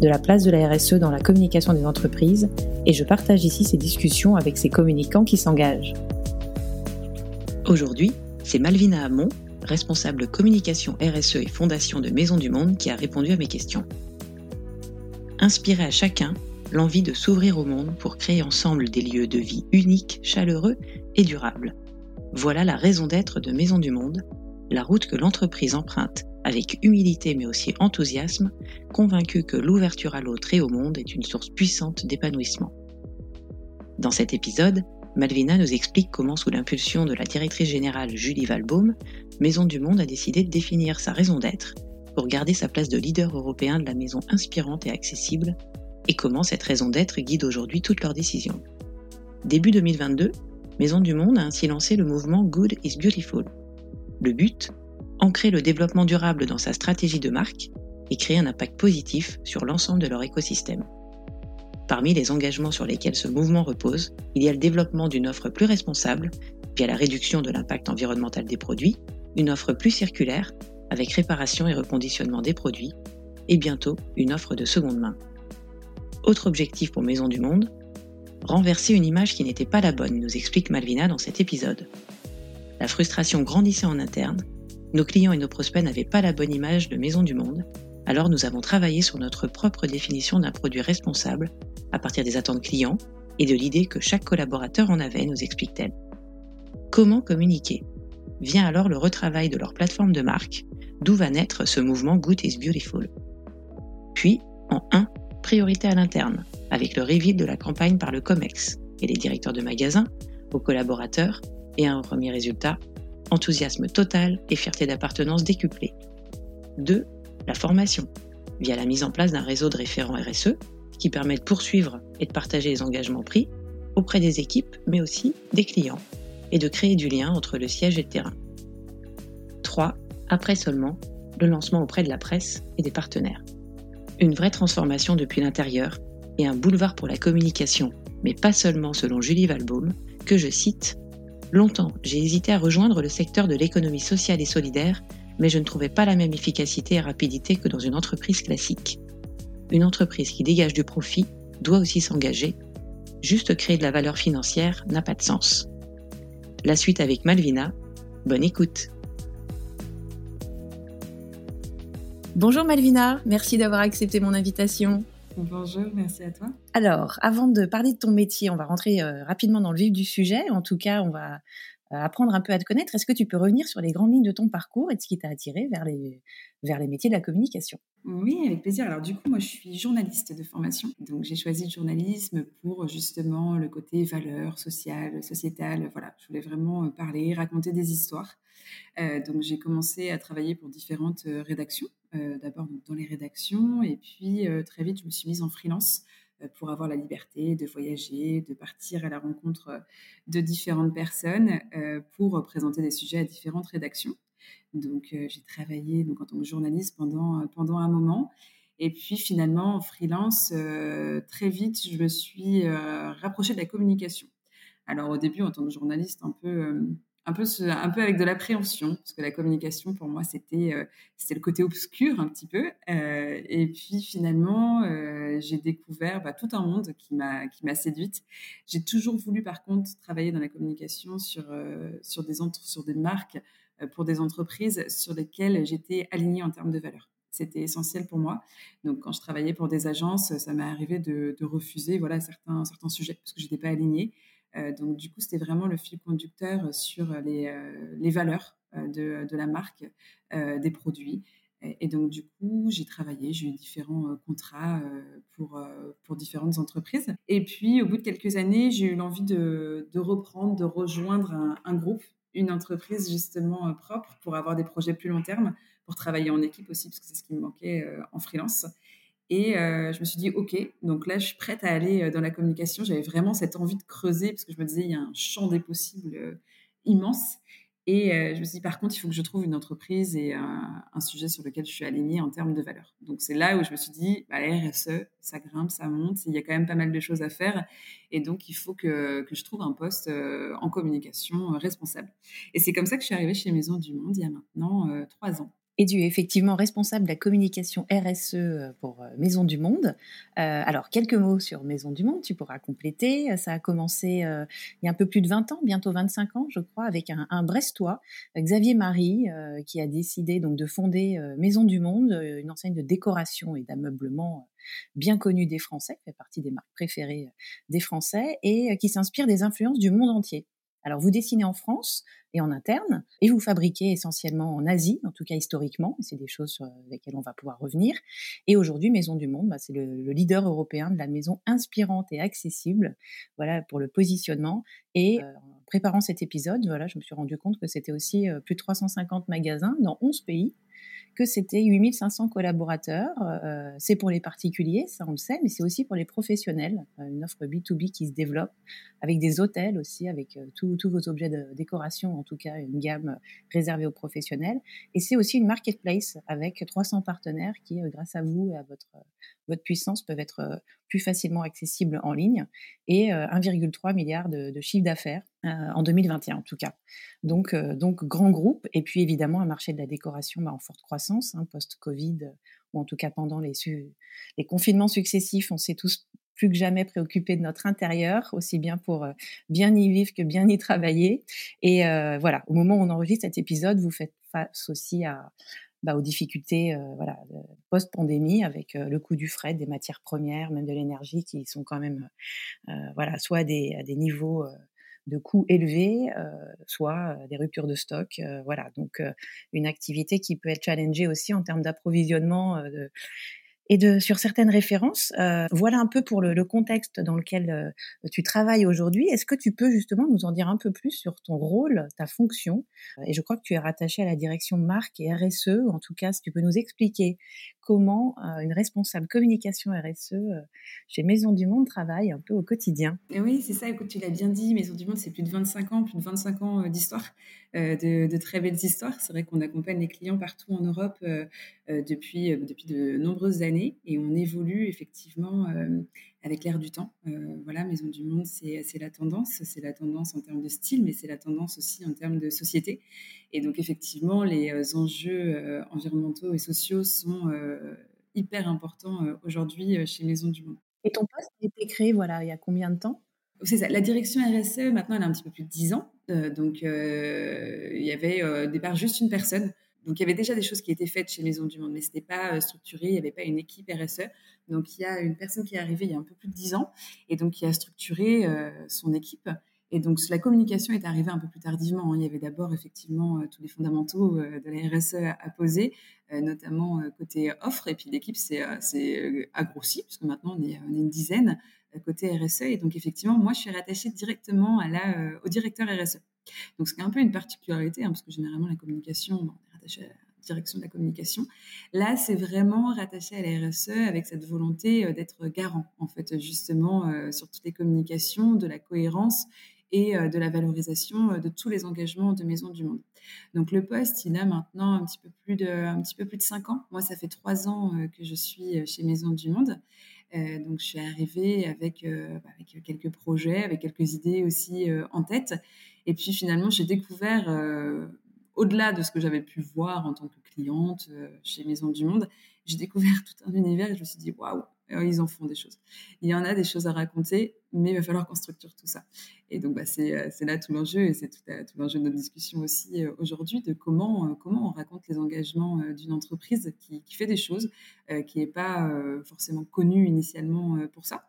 de la place de la RSE dans la communication des entreprises et je partage ici ces discussions avec ces communicants qui s'engagent. Aujourd'hui, c'est Malvina Hamon, responsable communication RSE et fondation de Maison du Monde, qui a répondu à mes questions. Inspirer à chacun l'envie de s'ouvrir au monde pour créer ensemble des lieux de vie uniques, chaleureux et durables. Voilà la raison d'être de Maison du Monde, la route que l'entreprise emprunte avec humilité mais aussi enthousiasme, convaincu que l'ouverture à l'autre et au monde est une source puissante d'épanouissement. Dans cet épisode, Malvina nous explique comment, sous l'impulsion de la directrice générale Julie Valbaum, Maison du Monde a décidé de définir sa raison d'être pour garder sa place de leader européen de la maison inspirante et accessible, et comment cette raison d'être guide aujourd'hui toutes leurs décisions. Début 2022, Maison du Monde a ainsi lancé le mouvement Good is Beautiful. Le but ancrer le développement durable dans sa stratégie de marque et créer un impact positif sur l'ensemble de leur écosystème. Parmi les engagements sur lesquels ce mouvement repose, il y a le développement d'une offre plus responsable via la réduction de l'impact environnemental des produits, une offre plus circulaire avec réparation et reconditionnement des produits, et bientôt une offre de seconde main. Autre objectif pour Maison du Monde, renverser une image qui n'était pas la bonne, nous explique Malvina dans cet épisode. La frustration grandissait en interne nos clients et nos prospects n'avaient pas la bonne image de Maison du Monde, alors nous avons travaillé sur notre propre définition d'un produit responsable à partir des attentes clients et de l'idée que chaque collaborateur en avait, nous explique-t-elle. Comment communiquer? Vient alors le retravail de leur plateforme de marque, d'où va naître ce mouvement Good is Beautiful. Puis, en 1, priorité à l'interne, avec le reveal de la campagne par le COMEX et les directeurs de magasins, aux collaborateurs, et un premier résultat, enthousiasme total et fierté d'appartenance décuplée. 2. La formation, via la mise en place d'un réseau de référents RSE qui permet de poursuivre et de partager les engagements pris auprès des équipes, mais aussi des clients, et de créer du lien entre le siège et le terrain. 3. Après seulement, le lancement auprès de la presse et des partenaires. Une vraie transformation depuis l'intérieur et un boulevard pour la communication, mais pas seulement selon Julie Valbaum, que je cite Longtemps, j'ai hésité à rejoindre le secteur de l'économie sociale et solidaire, mais je ne trouvais pas la même efficacité et rapidité que dans une entreprise classique. Une entreprise qui dégage du profit doit aussi s'engager. Juste créer de la valeur financière n'a pas de sens. La suite avec Malvina. Bonne écoute. Bonjour Malvina, merci d'avoir accepté mon invitation. Bonjour, merci à toi. Alors, avant de parler de ton métier, on va rentrer euh, rapidement dans le vif du sujet. En tout cas, on va apprendre un peu à te connaître. Est-ce que tu peux revenir sur les grandes lignes de ton parcours et de ce qui t'a attiré vers les, vers les métiers de la communication? Oui, avec plaisir. Alors du coup, moi, je suis journaliste de formation. Donc, j'ai choisi le journalisme pour justement le côté valeur sociale, sociétale. Voilà, je voulais vraiment euh, parler, raconter des histoires. donc, j'ai commencé à travailler pour différentes rédactions euh, d'abord dans les rédactions, et puis euh, très vite, je me suis mise en freelance euh, pour avoir la liberté de voyager, de partir à la rencontre de différentes personnes pour présenter des sujets à différentes rédactions. Donc, j'ai travaillé donc, en tant que journaliste pendant, pendant un moment. Et puis, finalement, en freelance, très vite, je me suis rapprochée de la communication. Alors, au début, en tant que journaliste, un peu un peu, avec de l'appréhension, parce que la communication, pour moi, c'était euh, le côté obscur un petit peu. Euh, et puis finalement, euh, j'ai découvert bah, tout un monde qui m'a séduite. J'ai toujours voulu, par contre, travailler dans la communication sur des marques pour des entreprises sur lesquelles j'étais alignée en termes de valeurs. C'était essentiel pour moi. Donc, quand je travaillais pour des agences, ça m'est arrivé de, refuser voilà, certains, certains sujets parce que je n'étais pas alignée. Donc, du coup, c'était vraiment le fil conducteur sur les, les valeurs de, de, la marque, des produits. Et, donc, du coup, j'ai travaillé, j'ai eu différents euh, contrats euh, pour, euh, différentes entreprises. Et puis, au bout de quelques années, j'ai eu l'envie de, de, reprendre, de rejoindre un, groupe, une entreprise justement propre pour avoir des projets plus long terme, pour travailler en équipe aussi, parce que c'est ce qui me manquait en freelance. Et je me suis dit, OK, donc là, je suis prête à aller dans la communication. J'avais vraiment cette envie de creuser, parce que je me disais, il y a un champ des possibles immense. Et euh, je me suis dit, par contre, il faut que je trouve une entreprise et un, sujet sur lequel je suis alignée en termes de valeur. Donc, c'est là où je me suis dit, bah, RSE, ça grimpe, ça monte, il y a quand même pas mal de choses à faire. Et donc, il faut que, que je trouve un poste euh, en communication euh, responsable. Et c'est comme ça que je suis arrivée chez Maison du Monde il y a maintenant trois ans et du effectivement responsable de la communication RSE euh, pour euh, Maison du Monde. Euh, alors, quelques mots sur Maison du Monde, tu pourras compléter. Ça a commencé il y a un peu plus de 20 ans, bientôt 25 ans, je crois, avec un Brestois, Xavier Marie, qui a décidé donc de fonder Maison du Monde, une enseigne de décoration et d'ameublement bien connue des Français, qui fait partie des marques préférées des Français, et qui s'inspire des influences du monde entier. Alors, vous dessinez en France et en interne, et vous fabriquez essentiellement en Asie, en tout cas historiquement. C'est des choses sur lesquelles on va pouvoir revenir. Et aujourd'hui, Maison du Monde, bah, c'est le, leader européen de la maison inspirante et accessible. Voilà pour le positionnement. Et euh, en préparant cet épisode, voilà, je me suis rendu compte que c'était aussi euh, plus de 350 magasins dans 11 pays que c'était 8500 collaborateurs. Euh, c'est pour les particuliers, ça on le sait, mais c'est aussi pour les professionnels. Euh, une offre B2B qui se développe avec des hôtels aussi, avec euh, tous vos objets de décoration, en tout cas une gamme réservée aux professionnels. Et c'est aussi une marketplace avec 300 partenaires qui, grâce à vous et à votre, votre puissance, peuvent être plus facilement accessibles en ligne et 1,3 milliard de, de chiffre d'affaires en 2021 en tout cas. Donc, donc grand groupe et puis évidemment un marché de la décoration bah, en forte croissance hein, post-Covid ou en tout cas pendant les, les confinements successifs, on s'est tous plus que jamais préoccupés de notre intérieur, aussi bien pour bien y vivre que bien y travailler. Et voilà, au moment où on enregistre cet épisode, vous faites face aussi à, bah, aux difficultés euh, voilà, post-pandémie avec euh, le coût du fret, des matières premières, même de l'énergie qui sont quand même euh, voilà, soit des, à des niveaux de coûts élevés, soit des ruptures de stock. voilà, donc une activité qui peut être challengée aussi en termes d'approvisionnement et sur certaines références. Euh, voilà un peu pour le, contexte dans lequel euh, tu travailles aujourd'hui. Est-ce que tu peux justement nous en dire un peu plus sur ton rôle, ta fonction? Et je crois que tu es rattaché à la direction marque et RSE. En tout cas, si tu peux nous expliquer comment euh, une responsable communication RSE chez Maison du Monde travaille un peu au quotidien. oui, c'est ça. Écoute, tu l'as bien dit. Maison du Monde, c'est plus de 25 ans, plus de 25 ans d'histoire, de, de, très belles histoires. C'est vrai qu'on accompagne les clients partout en Europe depuis, depuis de nombreuses années et on évolue effectivement euh, avec l'air du temps. Euh, voilà, Maison du Monde, c'est la tendance, c'est la tendance en termes de style, mais c'est la tendance aussi en termes de société. Et donc effectivement, les euh, enjeux environnementaux et sociaux sont hyper importants aujourd'hui chez Maison du Monde. Et ton poste a été créé voilà, il y a combien de temps? C'est ça. La direction RSE, maintenant, elle a un petit peu plus de 10 ans. donc, il y avait au départ juste une personne donc, il y avait déjà des choses qui étaient faites chez Maison du Monde, mais ce n'était pas euh, structuré, il n'y avait pas une équipe RSE. Donc, il y a une personne qui est arrivée il y a un peu plus de dix ans et donc qui a structuré euh, son équipe. Et donc, la communication est arrivée un peu plus tardivement. Hein. Il y avait d'abord effectivement euh, tous les fondamentaux de la RSE à poser, notamment côté offre. Et puis, l'équipe s'est agrossie, parce que maintenant, on est, une dizaine côté RSE. Et donc, effectivement, moi, je suis rattachée directement au directeur RSE. Donc, c'est un peu une particularité, hein, parce que généralement, la communication, rattaché à la direction de la communication. Là, c'est vraiment rattaché à la RSE avec cette volonté euh, d'être garant, en fait, justement, euh, sur toutes les communications, de la cohérence et euh, de la valorisation de tous les engagements de Maison du Monde. Donc le poste, il a maintenant un petit peu plus de, un petit peu plus de cinq ans. Moi, ça fait trois ans que je suis chez Maison du Monde. donc je suis arrivée avec, avec quelques projets, avec quelques idées aussi en tête. Et puis finalement, j'ai découvert, au-delà de ce que j'avais pu voir en tant que cliente euh, chez Maison du Monde, j'ai découvert tout un univers et je me suis dit, waouh, ils en font des choses. Il y en a des choses à raconter, mais il va falloir qu'on structure tout ça. Et donc, bah, c'est là tout l'enjeu, et c'est tout, l'enjeu de notre discussion aussi aujourd'hui, de comment, comment on raconte les engagements d'une entreprise qui, fait des choses, qui n'est pas forcément connue initialement pour ça.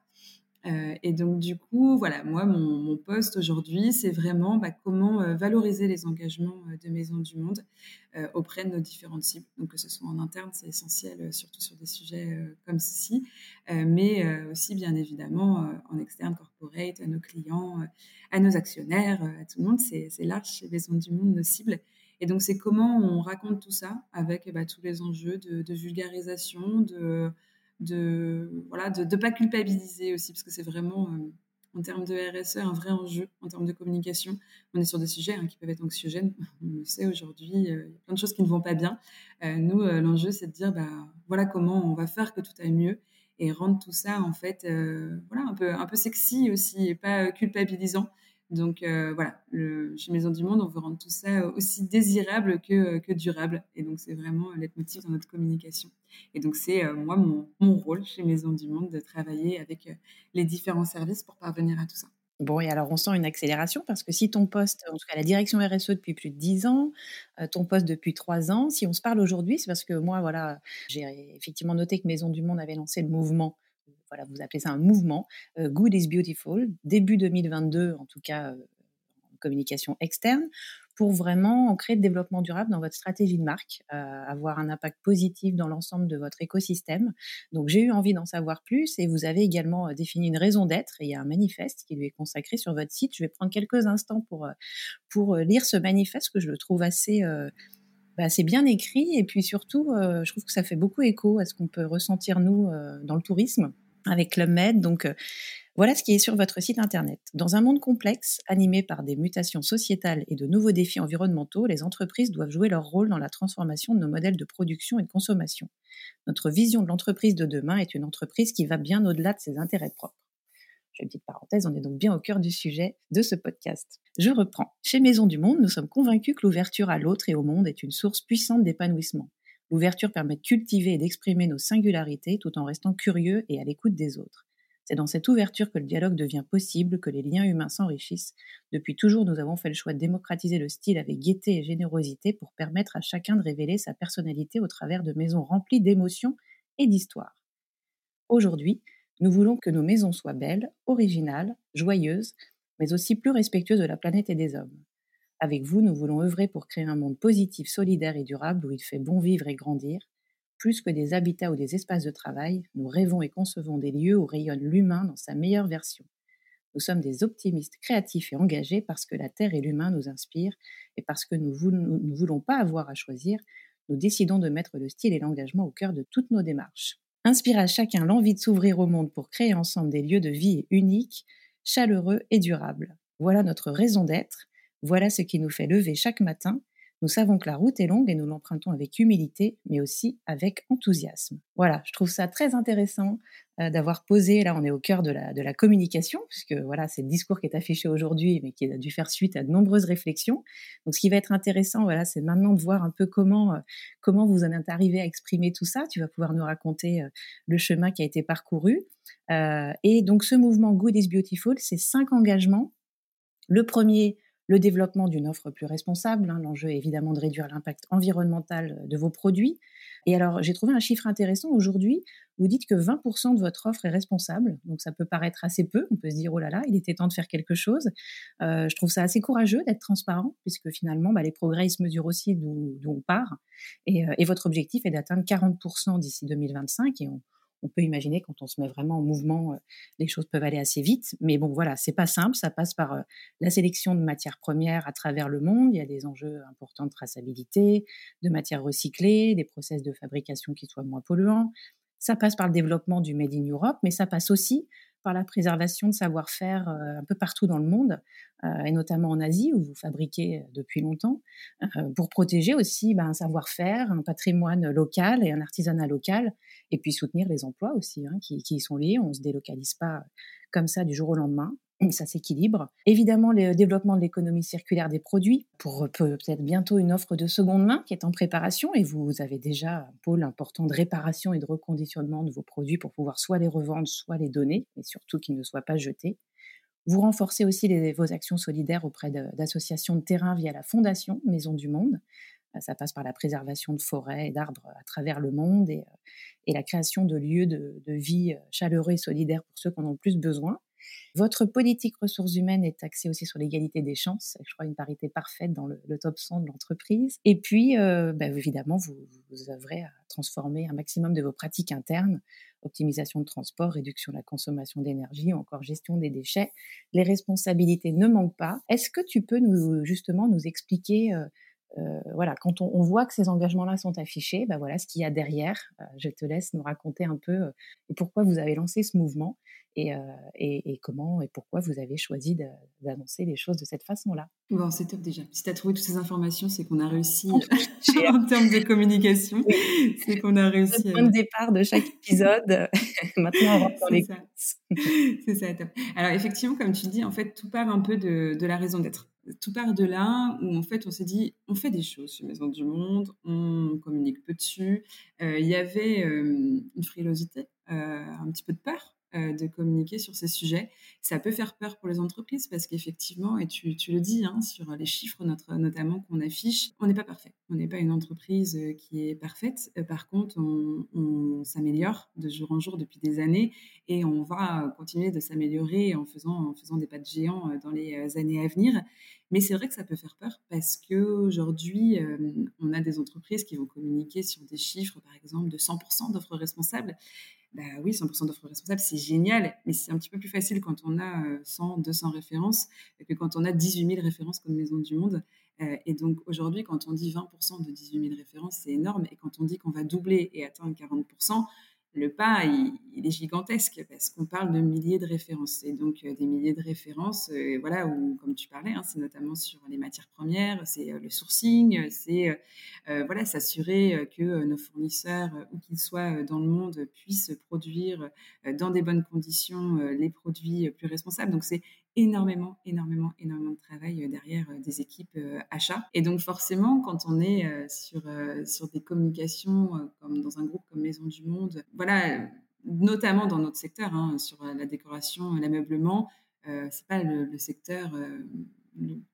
Euh, et donc, du coup, voilà, moi, mon, poste aujourd'hui, c'est vraiment bah, comment euh, valoriser les engagements euh, de Maison du Monde auprès de nos différentes cibles. Donc, que ce soit en interne, c'est essentiel, surtout sur des sujets comme ceci, mais aussi, bien évidemment, en externe, corporate, à nos clients, à nos actionnaires, à tout le monde. C'est large chez Maison du Monde, nos cibles. Et donc, c'est comment on raconte tout ça avec bah, tous les enjeux de vulgarisation, de de voilà de ne pas culpabiliser aussi parce que c'est vraiment euh, en termes de RSE un vrai enjeu en termes de communication. On est sur des sujets hein, qui peuvent être anxiogènes. On le sait aujourd'hui euh, il y a plein de choses qui ne vont pas bien. Euh, nous l'enjeu c'est de dire bah voilà comment on va faire que tout aille mieux et rendre tout ça en fait voilà un peu un peu sexy aussi et pas culpabilisant donc euh, voilà, chez Maison du Monde, on veut rendre tout ça aussi désirable que, que durable. Et donc c'est vraiment leitmotiv dans notre communication. Et donc c'est euh, moi mon, mon, rôle chez Maison du Monde de travailler avec euh, les différents services pour parvenir à tout ça. Bon, et alors on sent une accélération parce que si ton poste, en tout cas la direction RSE depuis plus de 10 ans, ton poste depuis 3 ans, si on se parle aujourd'hui, c'est parce que moi, voilà, j'ai effectivement noté que Maison du Monde avait lancé le mouvement voilà, vous appelez ça un mouvement. Euh, Good is Beautiful, début 2022, en tout cas euh, en communication externe, pour vraiment créer le développement durable dans votre stratégie de marque, euh, avoir un impact positif dans l'ensemble de votre écosystème. Donc j'ai eu envie d'en savoir plus et vous avez également défini une raison d'être et il y a un manifeste qui lui est consacré sur votre site. Je vais prendre quelques instants pour, pour lire ce manifeste que je le trouve assez bah, c'est bien écrit et puis surtout, je trouve que ça fait beaucoup écho à ce qu'on peut ressentir nous dans le tourisme avec Club Med. Donc, euh, voilà ce qui est sur votre site internet. Dans un monde complexe, animé par des mutations sociétales et de nouveaux défis environnementaux, les entreprises doivent jouer leur rôle dans la transformation de nos modèles de production et de consommation. Notre vision de l'entreprise de demain est une entreprise qui va bien au-delà de ses intérêts propres. Petite parenthèse, on est donc bien au cœur du sujet de ce podcast. Je reprends. Chez Maison du Monde, nous sommes convaincus que l'ouverture à l'autre et au monde est une source puissante d'épanouissement. L'ouverture permet de cultiver et d'exprimer nos singularités tout en restant curieux et à l'écoute des autres. C'est dans cette ouverture que le dialogue devient possible, que les liens humains s'enrichissent. Depuis toujours, nous avons fait le choix de démocratiser le style avec gaieté et générosité pour permettre à chacun de révéler sa personnalité au travers de maisons remplies d'émotions et d'histoires. Aujourd'hui, nous voulons que nos maisons soient belles, originales, joyeuses, mais aussi plus respectueuses de la planète et des hommes. Avec vous, nous voulons œuvrer pour créer un monde positif, solidaire et durable où il fait bon vivre et grandir. Plus que des habitats ou des espaces de travail, nous rêvons et concevons des lieux où rayonne l'humain dans sa meilleure version. Nous sommes des optimistes créatifs et engagés parce que la Terre et l'humain nous inspirent et parce que nous ne voulons pas avoir à choisir, nous décidons de mettre le style et l'engagement au cœur de toutes nos démarches. Inspire à chacun l'envie de s'ouvrir au monde pour créer ensemble des lieux de vie uniques, chaleureux et durables. Voilà notre raison d'être voilà ce qui nous fait lever chaque matin. Nous savons que la route est longue et nous l'empruntons avec humilité, mais aussi avec enthousiasme. Voilà, je trouve ça très intéressant euh, d'avoir posé, là on est au cœur de la, communication, puisque voilà, c'est le discours qui est affiché aujourd'hui, mais qui a dû faire suite à de nombreuses réflexions. Donc ce qui va être intéressant, voilà, c'est maintenant de voir un peu comment, euh, comment vous en êtes arrivé à exprimer tout ça. Tu vas pouvoir nous raconter euh, le chemin qui a été parcouru. et donc ce mouvement Good is Beautiful, c'est cinq engagements. Le premier, le développement d'une offre plus responsable. Hein, l'enjeu est évidemment de réduire l'impact environnemental de vos produits. Et alors, j'ai trouvé un chiffre intéressant aujourd'hui. Vous dites que 20% de votre offre est responsable. Donc, ça peut paraître assez peu. On peut se dire, oh là là, il était temps de faire quelque chose. Euh, je trouve ça assez courageux d'être transparent, puisque finalement, bah, les progrès se mesurent aussi d'où on part. Et, euh, et, votre objectif est d'atteindre 40% d'ici 2025. Et on, on peut imaginer quand on se met vraiment en mouvement, les choses peuvent aller assez vite. Mais bon, voilà, c'est pas simple. Ça passe par la sélection de matières premières à travers le monde. Il y a des enjeux importants de traçabilité, de matières recyclées, des process de fabrication qui soient moins polluants. Ça passe par le développement du Made in Europe, mais ça passe aussi par la préservation de savoir-faire euh, un peu partout dans le monde, euh, et notamment en Asie, où vous fabriquez depuis longtemps, euh, pour protéger aussi ben, un savoir-faire, un patrimoine local et un artisanat local, et puis soutenir les emplois aussi hein, qui, qui, y sont liés. On ne se délocalise pas comme ça du jour au lendemain. Ça s'équilibre. Évidemment, le développement de l'économie circulaire des produits, pour peut-être bientôt une offre de seconde main qui est en préparation, et vous avez déjà un pôle important de réparation et de reconditionnement de vos produits pour pouvoir soit les revendre, soit les donner, et surtout qu'ils ne soient pas jetés. Vous renforcez aussi vos actions solidaires auprès d'associations de, terrain via la Fondation Maison du Monde. Euh, ça passe par la préservation de forêts et d'arbres à travers le monde et, euh, la création de lieux de, de vie euh, chaleureux et solidaires pour ceux qui en ont le plus besoin. Votre politique ressources humaines est axée aussi sur l'égalité des chances, je crois une parité parfaite dans le, top 100 de l'entreprise. Et puis, euh, bah, évidemment, vous, vous à transformer un maximum de vos pratiques internes, optimisation de transport, réduction de la consommation d'énergie encore gestion des déchets. Les responsabilités ne manquent pas. Est-ce que tu peux nous, justement nous expliquer euh, voilà, quand on, voit que ces engagements-là sont affichés, ben voilà ce qu'il y a derrière. Euh, je te laisse nous raconter un peu euh, pourquoi vous avez lancé ce mouvement et, et, comment et pourquoi vous avez choisi d'annoncer les choses de cette façon-là. Bon, c'est top déjà. Si tu as trouvé toutes ces informations, c'est qu'on a réussi en termes de communication. C'est qu'on a réussi. Le point de départ de chaque épisode. Maintenant, on rentre dans les C'est ça, top. Alors, effectivement, comme tu dis, en fait, tout part un peu de, de la raison d'être tout part de là où en fait on s'est dit on fait des choses sur Maison du Monde, on communique peu dessus. Euh, il y avait euh, une frilosité, euh, un petit peu de peur de communiquer sur ces sujets. Ça peut faire peur pour les entreprises parce qu'effectivement, et tu, le dis hein, sur les chiffres notamment qu'on affiche, on n'est pas parfait. On n'est pas une entreprise euh, qui est parfaite. Euh, par contre, on, s'améliore de jour en jour depuis des années et on va continuer de s'améliorer en faisant, en faisant des pas de géant dans les années à venir. Mais c'est vrai que ça peut faire peur parce qu'aujourd'hui, on a des entreprises qui vont communiquer sur des chiffres, par exemple, de 100% d'offres responsables bah oui, 100% d'offres responsables, c'est génial, mais c'est un petit peu plus facile quand on a 100, euh, 200 références que quand on a 18 000 références comme Maison du Monde. Euh, et donc aujourd'hui, quand on dit 20% de 18 000 références, c'est énorme. Et quand on dit qu'on va doubler et atteindre 40%, le pas, il, est gigantesque parce qu'on parle de milliers de références. Et donc, euh, des milliers de références, euh, voilà, où, comme tu parlais, hein, c'est notamment sur les matières premières, c'est euh, le sourcing, c'est voilà, s'assurer que nos fournisseurs, où qu'ils soient dans le monde, puissent produire dans des bonnes conditions les produits plus responsables. Donc, c'est énormément, énormément, énormément de travail euh, derrière euh, des équipes euh, achats. Et donc forcément, quand on est sur, sur des communications comme dans un groupe comme Maison du Monde, voilà, notamment dans notre secteur, hein, sur la décoration, l'ameublement, c'est pas le, secteur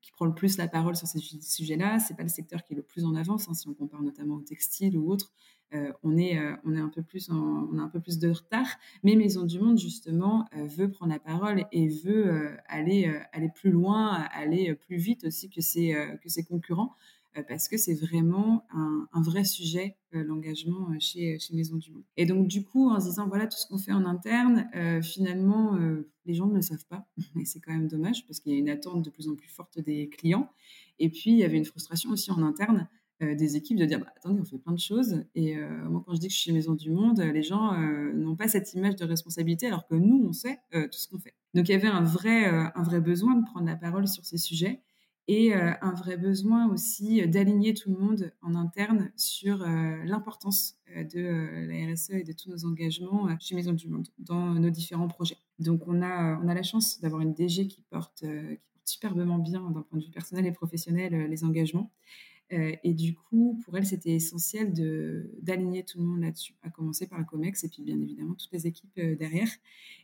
qui prend le plus la parole sur ces sujets-là. C'est pas le secteur qui est le plus en avance, hein, si on compare notamment au textile ou autre. Euh, on, est, euh, on, est un peu plus on a un peu plus de retard. Mais Maison du Monde, justement, euh, veut prendre la parole et veut aller, aller plus loin, aller plus vite aussi que ses, que ses concurrents, parce que c'est vraiment un, vrai sujet, l'engagement chez, chez Maison du Monde. Et donc, du coup, en se disant, voilà tout ce qu'on fait en interne, finalement, les gens ne le savent pas. Et c'est quand même dommage, parce qu'il y a une attente de plus en plus forte des clients. Et puis, il y avait une frustration aussi en interne des équipes de dire bah, attendez, on fait plein de choses. Et euh, moi, quand je dis que je suis Maison du Monde, les gens euh, n'ont pas cette image de responsabilité, alors que nous, on sait tout ce qu'on fait. Donc, il y avait un vrai, un vrai besoin de prendre la parole sur ces sujets et un vrai besoin aussi d'aligner tout le monde en interne sur l'importance de la RSE et de tous nos engagements chez Maison du Monde dans nos différents projets. Donc, on a, on a la chance d'avoir une DG qui porte, qui porte superbement bien d'un point de vue personnel et professionnel les engagements. Euh, et du coup, pour elle, c'était essentiel d'aligner tout le monde là-dessus, à commencer par le COMEX et puis bien évidemment toutes les équipes euh, derrière.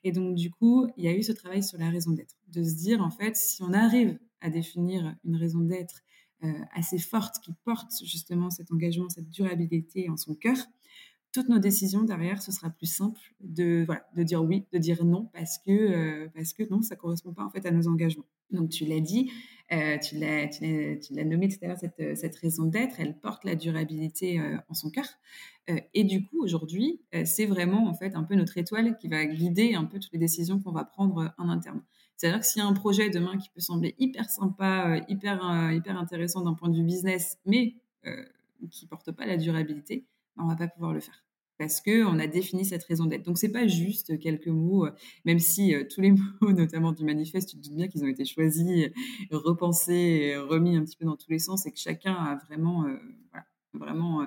Et donc, du coup, il y a eu ce travail sur la raison d'être, de se dire, en fait, si on arrive à définir une raison d'être euh, assez forte qui porte justement cet engagement, cette durabilité en son cœur, toutes nos décisions derrière, ce sera plus simple de, de dire oui, de dire non, parce que, parce que non, ça ne correspond pas en fait à nos engagements. Donc tu l'as dit, euh, tu l'as nommé tout à l'heure, cette, raison d'être, elle porte la durabilité euh, en son cœur. Euh, et du coup, aujourd'hui, c'est vraiment en fait un peu notre étoile qui va guider un peu toutes les décisions qu'on va prendre en interne. C'est-à-dire que s'il y a un projet demain qui peut sembler hyper sympa, hyper, hyper intéressant d'un point de vue business, mais qui porte pas la durabilité, ben, on va pas pouvoir le faire parce qu'on a défini cette raison d'être. Donc, c'est pas juste quelques mots, euh, même si euh, tous les mots, notamment du manifeste, tu te doutes bien qu'ils ont été choisis, repensés, remis un petit peu dans tous les sens et que chacun a vraiment, euh, vraiment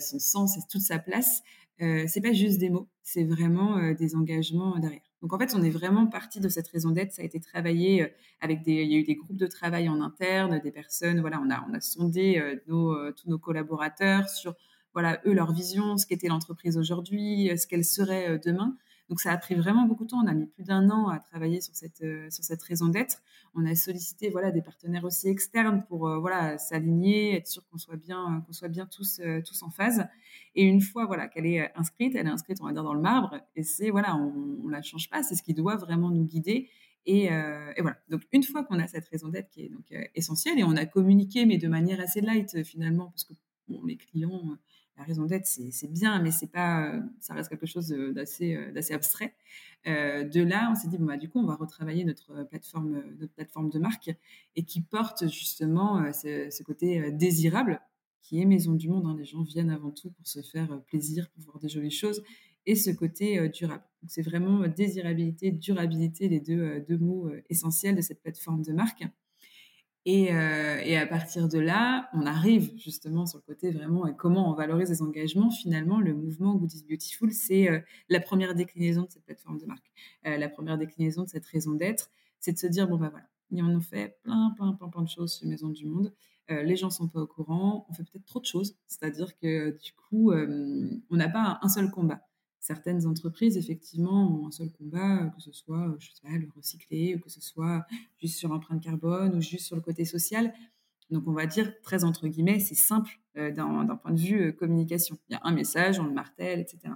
son sens et toute sa place. c'est pas juste des mots, c'est vraiment des engagements derrière. Donc en fait, on est vraiment parti de cette raison d'être. Ça a été travaillé avec des, il y a eu des groupes de travail en interne, des personnes. Voilà, on a on a sondé tous nos collaborateurs sur voilà eux leur vision, ce qu'était l'entreprise aujourd'hui, ce qu'elle serait demain. Donc ça a pris vraiment beaucoup de temps. On a mis plus d'un an à travailler sur cette euh, sur cette raison d'être. On a sollicité voilà des partenaires aussi externes pour euh, voilà s'aligner, être sûr qu'on soit bien qu'on soit bien tous euh, tous en phase. Et une fois voilà qu'elle est inscrite, elle est inscrite on va dire dans le marbre. Et c'est voilà on, on la change pas. C'est ce qui doit vraiment nous guider. Et, et, voilà. Donc une fois qu'on a cette raison d'être qui est donc essentielle et on a communiqué mais de manière assez light finalement parce que les clients la raison d'être, c'est bien, mais c'est pas, ça reste quelque chose d'assez abstrait. Euh, de là, on s'est dit bon bah du coup, on va retravailler notre plateforme, de marque et qui porte justement ce, côté désirable qui est maison du monde. Hein. Les gens viennent avant tout pour se faire plaisir, pour voir des jolies choses et ce côté durable. C'est vraiment désirabilité, durabilité, les deux mots essentiels de cette plateforme de marque. Euh, et, à partir de là, on arrive justement sur le côté vraiment et euh, comment on valorise les engagements. Finalement, le mouvement Good is Beautiful, c'est euh, la première déclinaison de cette plateforme de marque, la première déclinaison de cette raison d'être, c'est de se dire bon bah voilà, on a fait plein, plein, plein, plein de choses sur Maison du Monde. les gens sont pas au courant, on fait peut-être trop de choses, c'est-à-dire que du coup, on n'a pas un seul combat certaines entreprises, effectivement, ont un seul combat, que ce soit, pas, le recycler, ou que ce soit juste sur l'empreinte carbone, ou juste sur le côté social. Donc, on va dire, très entre guillemets, c'est simple euh, d'un point de vue euh, communication. Il y a un message, on le martèle, etc.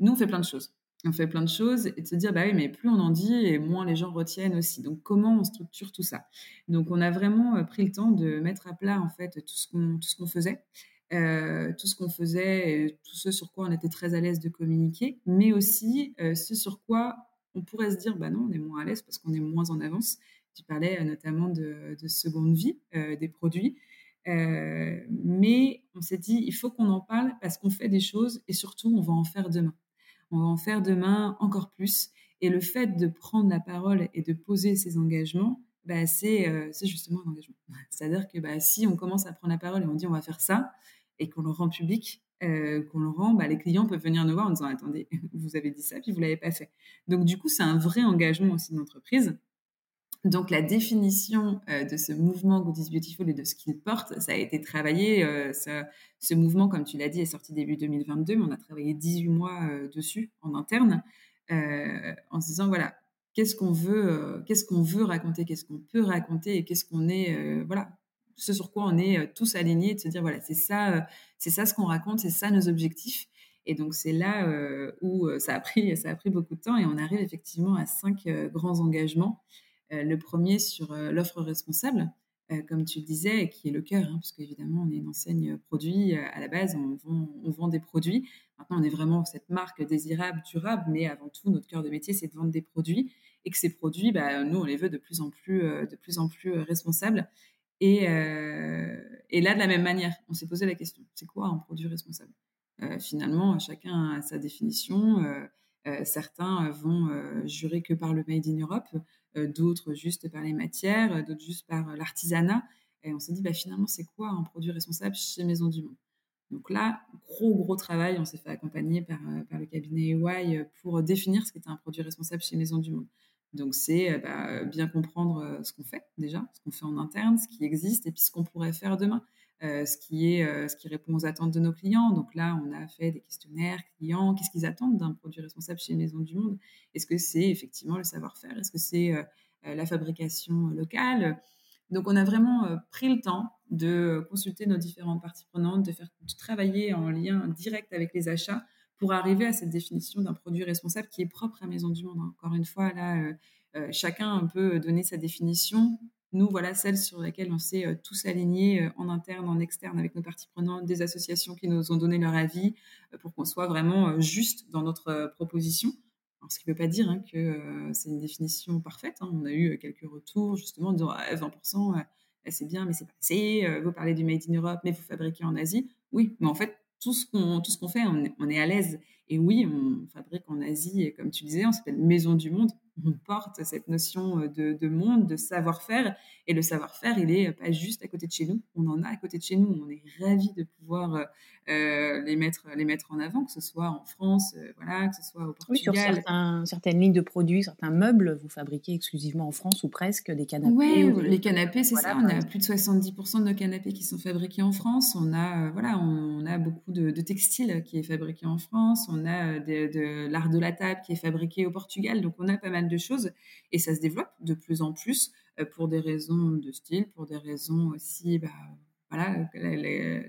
Nous, on fait plein de choses. On fait plein de choses et de se dire, bah oui, mais plus on en dit et moins les gens retiennent aussi. Donc, comment on structure tout ça? Donc, on a vraiment euh, pris le temps de mettre à plat, en fait, tout ce qu'on faisait euh, tout ce qu'on faisait, et tout ce sur quoi on était très à l'aise de communiquer, mais aussi euh, ce sur quoi on pourrait se dire, bah non, on est moins à l'aise parce qu'on est moins en avance. Tu parlais euh, notamment de, seconde vie des produits. mais on s'est dit, il faut qu'on en parle parce qu'on fait des choses et surtout, on va en faire demain. On va en faire demain encore plus. Et le fait de prendre la parole et de poser ses engagements, bah, c'est justement un engagement. C'est-à-dire que bah, si on commence à prendre la parole et on dit on va faire ça, et qu'on le rend public, euh, qu'on le rend, bah, les clients peuvent venir nous voir en disant attendez, vous avez dit ça puis vous l'avez pas fait. Donc du coup, c'est un vrai engagement aussi d'entreprise. Donc la définition euh, de ce mouvement Good is Beautiful et de ce qu'il porte, ça a été travaillé. Euh, ce mouvement, comme tu l'as dit, est sorti début 2022, mais on a travaillé 18 mois dessus en interne, en se disant voilà, qu'est-ce qu'on veut, qu'est-ce qu'on veut raconter, qu'est-ce qu'on peut raconter et qu'est-ce qu'on est, voilà, ce sur quoi on est euh, tous alignés, de se dire voilà, c'est ça, euh, c'est ça ce qu'on raconte, c'est ça nos objectifs. Et donc c'est là euh, où ça a pris, ça a pris beaucoup de temps et on arrive effectivement à cinq grands engagements. le premier sur l'offre responsable, comme tu le disais, qui est le cœur, hein, parce qu'évidemment on est une enseigne produit à la base, on vend, des produits. Maintenant on est vraiment cette marque désirable, durable, mais avant tout notre cœur de métier c'est de vendre des produits et que ces produits, bah, nous on les veut de plus en plus, de plus en plus responsables et, euh, et, là, de la même manière, on s'est posé la question, c'est quoi un produit responsable? Euh, Finalement, chacun a sa définition. Euh, certains vont jurer que par le Made in Europe, d'autres juste par les matières, d'autres juste par l'artisanat. Et on s'est dit, bah, finalement, c'est quoi un produit responsable chez Maison du Monde? Donc là, gros, gros travail, on s'est fait accompagner par, par le cabinet EY pour définir ce qu'était un produit responsable chez Maison du Monde. Donc, c'est euh, bah, bien comprendre euh, ce qu'on fait déjà, ce qu'on fait en interne, ce qui existe et puis ce qu'on pourrait faire demain. Euh, ce, qui est, ce qui répond aux attentes de nos clients. Donc là, on a fait des questionnaires clients. Qu'est-ce qu'ils attendent d'un produit responsable chez Maison du Monde? Est-ce que c'est effectivement le savoir-faire? Est-ce que c'est la fabrication locale? Donc on a vraiment pris le temps de consulter nos différentes parties prenantes, de faire de travailler en lien direct avec les achats pour arriver à cette définition d'un produit responsable qui est propre à Maison du Monde. Encore une fois, là, euh, euh, chacun peut donner sa définition. Nous, voilà celle sur laquelle on s'est euh, tous alignés en interne, en externe, avec nos parties prenantes, des associations qui nous ont donné leur avis pour qu'on soit vraiment juste dans notre proposition. ce qui ne veut pas dire hein, que c'est une définition parfaite. Hein. On a eu quelques retours justement de 20%, c'est bien, mais c'est pas assez. vous parlez du Made in Europe, mais vous fabriquez en Asie. Oui, mais en fait, tout ce qu'on fait, on est, à l'aise. Et oui, on fabrique en Asie, et comme tu disais, on s'appelle Maison du Monde. On porte cette notion de, de monde, de savoir-faire. Et le savoir-faire, il est pas juste à côté de chez nous. On en a à côté de chez nous. On est ravis de pouvoir euh, les mettre les mettre en avant, que ce soit en France, euh, voilà, que ce soit au Portugal. Oui, sur certains, certaines lignes de produits, certains meubles, vous fabriquez exclusivement en France ou presque des canapés. Oui, les canapés, c'est ça. On a plus de 70% de nos canapés qui sont fabriqués en France. On a euh, voilà, on, a beaucoup de, de, textiles qui est fabriqué en France. On a de, de l'art de la table qui est fabriqué au Portugal. Donc on a pas mal de choses et ça se développe de plus en plus pour des raisons de style, pour des raisons aussi bah, voilà,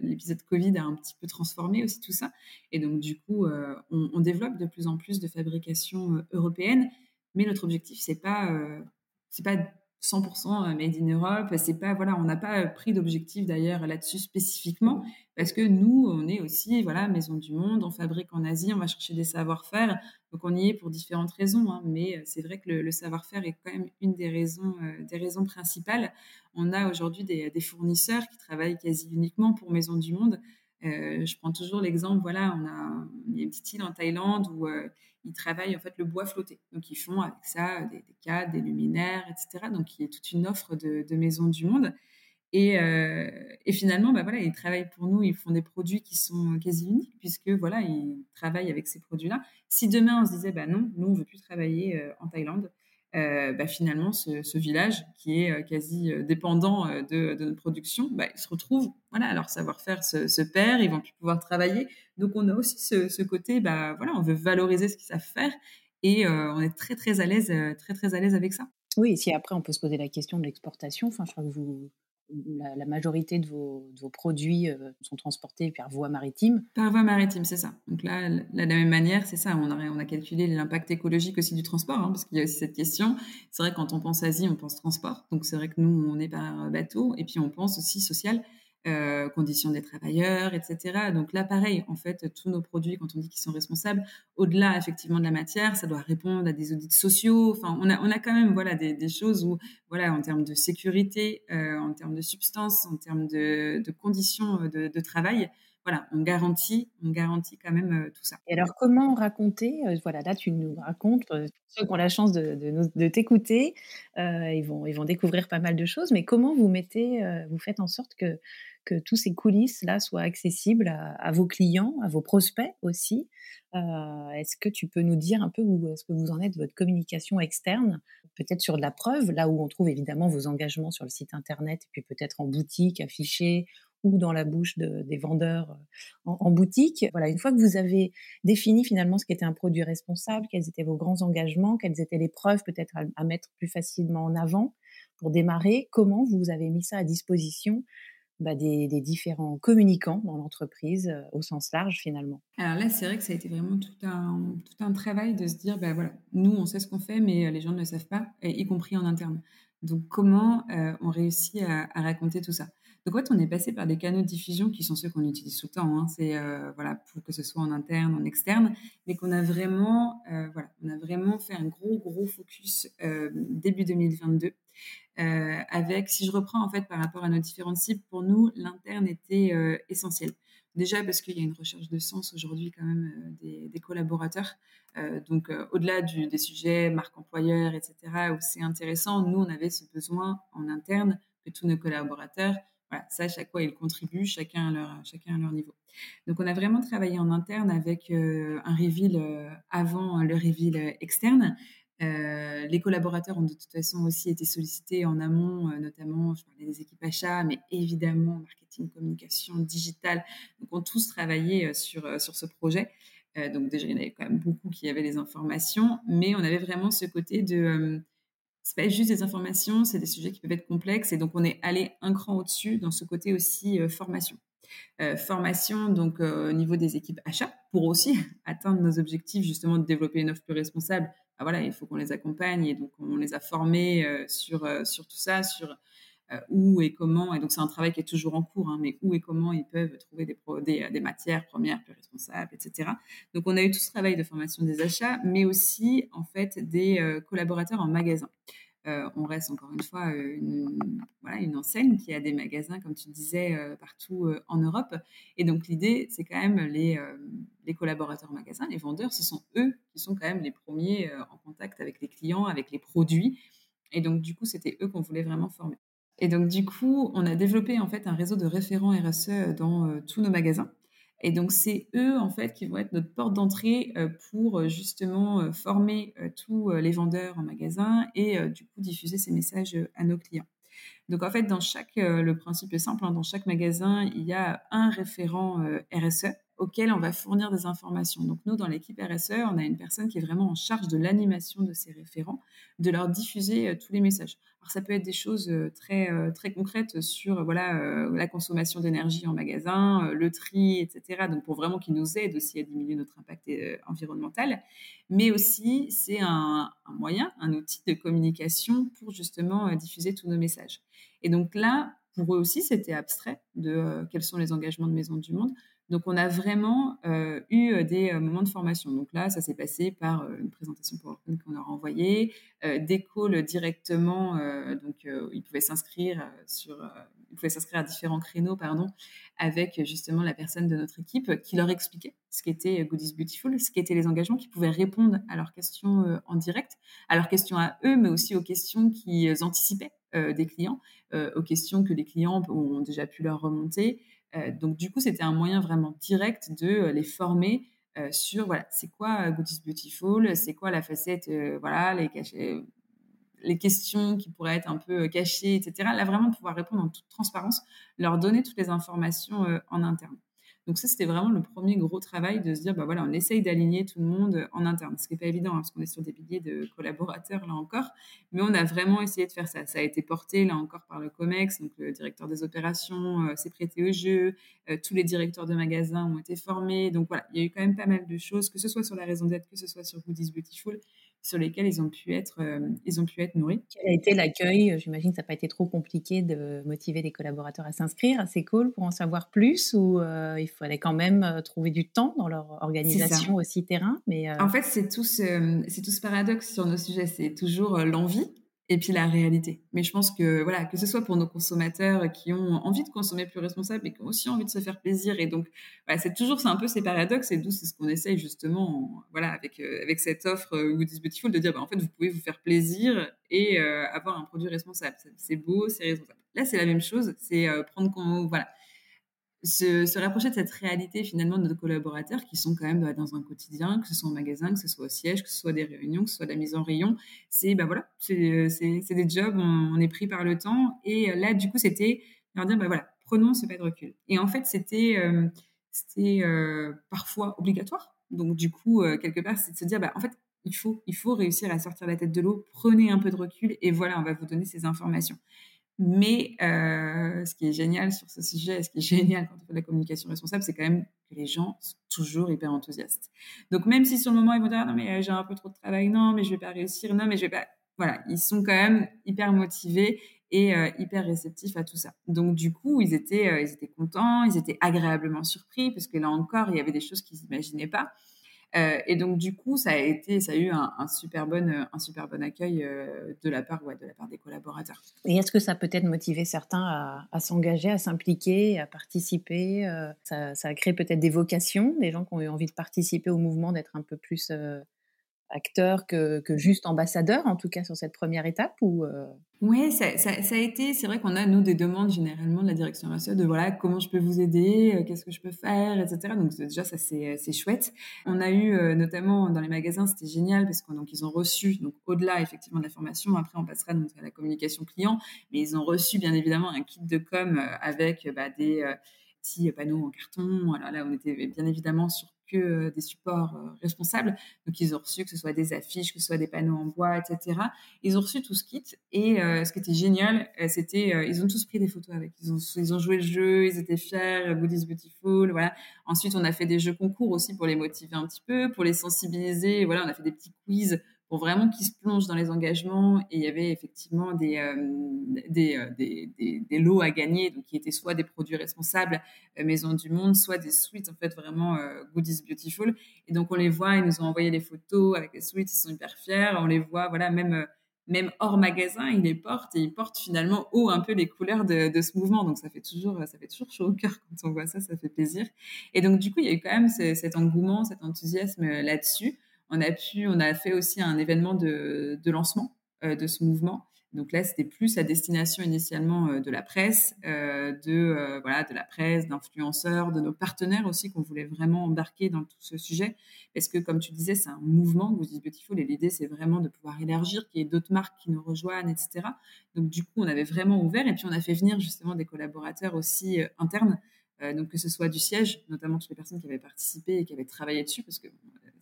l'épisode Covid a un petit peu transformé aussi tout ça. Et donc, du coup, euh, on, développe de plus en plus de fabrication euh, européenne. Mais notre objectif, c'est pas, euh, c'est pas 100% made in Europe. C'est pas, voilà, on n'a pas pris d'objectif d'ailleurs là-dessus spécifiquement parce que nous, on est aussi, voilà, maison du monde, on fabrique en Asie, on va chercher des savoir-faire. Donc on y est pour différentes raisons, hein, mais c'est vrai que le, savoir-faire est quand même une des raisons, des raisons principales. On a aujourd'hui des, fournisseurs qui travaillent quasi uniquement pour Maison du Monde. Je prends toujours l'exemple, voilà, on a, il y a une petite île en Thaïlande où ils travaillent en fait le bois flotté. Donc ils font avec ça des, des cadres, des luminaires, etc. Donc il y a toute une offre de, maisons du monde. Et, euh, et, finalement, bah voilà, ils travaillent pour nous, ils font des produits qui sont quasi uniques puisque voilà, ils travaillent avec ces produits-là. Si demain on se disait, bah non, nous on veut plus travailler euh, en Thaïlande, euh, bah finalement ce, village qui est quasi dépendant de, de, notre production, bah, il se retrouve, voilà, leur savoir-faire se, se, perd, ils vont plus pouvoir travailler. Donc on a aussi ce, ce côté, bah voilà, on veut valoriser ce qu'ils savent faire et on est très très à l'aise, très très à l'aise avec ça. Oui, et si après on peut se poser la question de l'exportation, enfin je crois que vous la, majorité de vos, produits euh, sont transportés par voie maritime. Par voie maritime, c'est ça. Donc là, de la même manière, c'est ça. On a, calculé l'impact écologique aussi du transport, hein, parce qu'il y a aussi cette question. C'est vrai, quand on pense Asie, on pense transport. Donc c'est vrai que nous, on est par bateau. Et puis on pense aussi social. Euh, conditions des travailleurs, etc. Donc là, pareil, en fait, tous nos produits, quand on dit qu'ils sont responsables, au-delà effectivement de la matière, ça doit répondre à des audits sociaux. Enfin, on a, on a quand même voilà des, choses où, voilà, en termes de sécurité, euh, en termes de substance, en termes de, conditions de, de travail, voilà, on garantit, on garantit quand même euh, tout ça. Et alors, comment raconter Voilà, là, tu nous racontes. ceux qui ont la chance de, de, t'écouter, ils vont, ils vont découvrir pas mal de choses. Mais comment vous mettez, vous faites en sorte que que tous ces coulisses-là soient accessibles à, vos clients, à vos prospects aussi. est-ce que tu peux nous dire un peu où est-ce que vous en êtes de votre communication externe, peut-être sur de la preuve, là où on trouve évidemment vos engagements sur le site internet, et puis peut-être en boutique, affichés, ou dans la bouche des vendeurs euh, en, boutique? Voilà, une fois que vous avez défini finalement ce qu'était un produit responsable, quels étaient vos grands engagements, quelles étaient les preuves peut-être à, mettre plus facilement en avant pour démarrer, comment vous avez mis ça à disposition bah, des, différents communicants dans l'entreprise euh, au sens large finalement. Alors là, c'est vrai que ça a été vraiment tout un, tout un travail de se dire, bah, voilà, nous, on sait ce qu'on fait, mais euh, les gens ne le savent pas, y compris en interne. Donc comment on réussit à, raconter tout ça? Donc en fait, on est passé par des canaux de diffusion qui sont ceux qu'on utilise tout le temps. Hein. C'est euh, voilà pour que ce soit en interne, en externe, mais qu'on a vraiment euh, voilà, a vraiment fait un gros gros focus euh, début 2022 avec, si je reprends en fait par rapport à nos différentes cibles, pour nous l'interne était essentiel. Déjà parce qu'il y a une recherche de sens aujourd'hui quand même des, des, collaborateurs. donc au-delà des sujets marque employeur, etc., où c'est intéressant, nous on avait ce besoin en interne que tous nos collaborateurs ça, à fois, ils contribuent, chacun à leur, chacun à leur niveau. Donc, on a vraiment travaillé en interne avec euh, un reveal euh, avant le reveal euh, les collaborateurs ont de toute façon aussi été sollicités en amont, notamment, je parlais des équipes achats, mais évidemment, marketing, communication, digital. Donc, on tous travaillé sur, sur ce projet. donc, déjà, il y en avait quand même beaucoup qui avaient les informations, mais on avait vraiment ce côté de c'est pas juste des informations, c'est des sujets qui peuvent être complexes et donc on est allé un cran au-dessus dans ce côté aussi euh, formation. Euh, formation donc euh, au niveau des équipes achats pour aussi atteindre nos objectifs justement de développer une offre plus responsable. Ah, voilà, il faut qu'on les accompagne et donc on les a formés sur sur tout ça, sur où et comment. Et donc c'est un travail qui est toujours en cours, hein, mais où et comment ils peuvent trouver des, des, des, matières premières plus responsables, etc. Donc on a eu tout ce travail de formation des achats, mais aussi en fait des collaborateurs en magasin. Euh, on reste encore une fois euh, une, enseigne qui a des magasins, comme tu disais, euh, partout en Europe. Et donc l'idée, c'est quand même les, les collaborateurs magasin, les vendeurs, ce sont eux qui sont quand même les premiers en contact avec les clients, avec les produits. Et donc, du coup, c'était eux qu'on voulait vraiment former. Et donc, du coup, on a développé en fait un réseau de référents RSE dans tous nos magasins. Et donc, c'est eux, en fait, qui vont être notre porte d'entrée pour justement former tous les vendeurs en magasin et du coup diffuser ces messages à nos clients. Donc, en fait, dans chaque, le principe est simple, hein, dans chaque magasin, il y a un référent RSE auquel on va fournir des informations. Donc nous, dans l'équipe RSE, on a une personne qui est vraiment en charge de l'animation de ces référents, de leur diffuser euh, tous les messages. Alors ça peut être des choses euh, très euh, très concrètes sur voilà la consommation d'énergie en magasin, le tri, etc. Donc pour vraiment qu'ils nous aident aussi à diminuer notre impact environnemental, mais aussi c'est un, moyen, un outil de communication pour justement diffuser tous nos messages. Et donc là, pour eux aussi, c'était abstrait de quels sont les engagements de Maison du Monde. Donc, on a vraiment euh, eu euh, des euh, moments de formation. Donc là, ça s'est passé par une présentation PowerPoint qu'on leur a envoyée, des calls directement. donc, ils pouvaient s'inscrire sur, ils pouvaient s'inscrire à différents créneaux, pardon, avec justement la personne de notre équipe qui leur expliquait ce qu'était Goodies Beautiful, ce qu'étaient les engagements, qui pouvaient répondre à leurs questions en direct, à leurs questions à eux, mais aussi aux questions qu'ils anticipaient des clients, aux questions que les clients ont déjà pu leur remonter. Euh, donc du coup, c'était un moyen vraiment direct de euh, les former euh, sur voilà, c'est quoi Goodies Beautiful, c'est quoi la facette, voilà, les, les questions qui pourraient être un peu cachées, etc. Là, vraiment pouvoir répondre en toute transparence, leur donner toutes les informations en interne. Donc ça, c'était vraiment le premier gros travail de se dire, bah voilà, on essaye d'aligner tout le monde en interne. Ce qui n'est pas évident, hein, parce qu'on est sur des milliers de collaborateurs, là encore. Mais on a vraiment essayé de faire ça. Ça a été porté, là encore, par le COMEX, donc le directeur des opérations euh, s'est prêté au jeu. Euh, tous les directeurs de magasins ont été formés. Donc voilà, il y a eu quand même pas mal de choses, que ce soit sur la raison d'être, que ce soit sur Goodies Beautiful sur lesquels ils ont pu être, euh, ils ont pu être nourris. Quel a été l'accueil? J'imagine que ça n'a pas été trop compliqué de motiver les collaborateurs à s'inscrire à ces calls pour en savoir plus ou euh, il fallait quand même euh, trouver du temps dans leur organisation aussi terrain? Mais En fait, c'est tout, c'est tout ce paradoxe sur nos sujets. C'est toujours l'envie et puis la réalité. Mais je pense que voilà, que ce soit pour nos consommateurs qui ont envie de consommer plus responsable, mais qui ont aussi envie de se faire plaisir. Et donc, voilà, c'est toujours c'est un peu ces paradoxes. Et d'où c'est ce qu'on essaye justement, voilà, avec euh, avec cette offre euh, Goodies Beautiful, de dire, bah, en fait, vous pouvez vous faire plaisir et euh, avoir un produit responsable. C'est beau, c'est responsable. Là, c'est la même chose. C'est prendre voilà se, rapprocher de cette réalité finalement de nos collaborateurs qui sont quand même bah, dans un quotidien, que ce soit en magasin, que ce soit au siège, que ce soit des réunions, que ce soit de la mise en rayon. C'est bah voilà, c'est des jobs, on, est pris par le temps. Et euh, là, du coup, c'était leur dire bah voilà, prenons ce pas de recul. Et en fait, c'était euh, c'était euh, parfois obligatoire. Donc du coup, quelque part, c'est de se dire bah en fait, il faut il faut réussir à sortir la tête de l'eau. Prenez un peu de recul et voilà, on va vous donner ces informations. Mais euh, ce qui est génial sur ce sujet, ce qui est génial quand on fait de la communication responsable, c'est quand même que les gens sont toujours hyper enthousiastes. Donc même si sur le moment ils vont dire non mais euh, j'ai un peu trop de travail, non mais je vais pas réussir, non mais je vais pas, voilà, ils sont quand même hyper motivés et euh, hyper réceptifs à tout ça. Donc du coup ils étaient, ils étaient contents, ils étaient agréablement surpris parce que là encore il y avait des choses qu'ils n'imaginaient pas. Euh, et donc du coup, ça a été, ça a eu un, super bon, un super bon accueil euh, de la part, ouais, de la part des collaborateurs. Et est-ce que ça peut être motivé certains à, s'engager, à s'impliquer, à participer euh, ça, ça, a créé peut-être des vocations, des gens qui ont eu envie de participer au mouvement, d'être un peu plus acteur que, juste ambassadeur, en tout cas sur cette première étape ou euh? Oui, ça, ça, a été, c'est vrai qu'on a, nous, des demandes généralement de la direction RSE de voilà, comment je peux vous aider, euh, qu'est-ce que je peux faire, etc. Donc déjà, ça, c'est, c'est chouette. On a eu, euh, notamment dans les magasins, c'était génial parce qu'ils ont reçu, donc au-delà effectivement de la formation, après on passera donc à la communication client, mais ils ont reçu bien évidemment un kit de com avec bah, des petits panneaux en carton. Alors là, on était bien évidemment sur que euh, des supports euh, responsables. Donc, ils ont reçu que ce soit des affiches, que ce soit des panneaux en bois, etc. Ils ont reçu tout ce kit. Et euh, ce qui était génial, c'était, ils ont tous pris des photos avec. Ils ont, ils ont joué le jeu, ils étaient fiers, Goodies Beautiful, voilà. Ensuite, on a fait des jeux concours aussi pour les motiver un petit peu, pour les sensibiliser. Voilà, on a fait des petits quiz pour vraiment qu'ils se plongent dans les engagements. Et il y avait effectivement des, euh, euh, des, des, des, lots à gagner, donc qui étaient soit des produits responsables euh, Maison du Monde, soit des suites, en fait, vraiment Goodies Beautiful. Et donc, on les voit, ils nous ont envoyé les photos avec les suites, ils sont hyper fiers. On les voit, voilà, même même hors magasin, il les porte et il porte finalement haut un peu les couleurs de, ce mouvement. Donc ça fait toujours, ça fait toujours chaud au cœur quand on voit ça, ça fait plaisir. Et donc du coup, il y a eu quand même cet engouement, cet enthousiasme là-dessus. On a pu, on a fait aussi un événement de, lancement euh, de ce mouvement donc là, c'était plus à destination initialement euh, de la presse, euh, de voilà, de la presse, d'influenceurs, de nos partenaires aussi qu'on voulait vraiment embarquer dans tout ce sujet, parce que comme tu disais, c'est un mouvement. Vous dites Beautiful et l'idée c'est vraiment de pouvoir élargir, qu'il y ait d'autres marques qui nous rejoignent, etc. Donc du coup, on avait vraiment ouvert et puis on a fait venir justement des collaborateurs aussi internes. donc que ce soit du siège, notamment toutes les personnes qui avaient participé et qui avaient travaillé dessus, parce que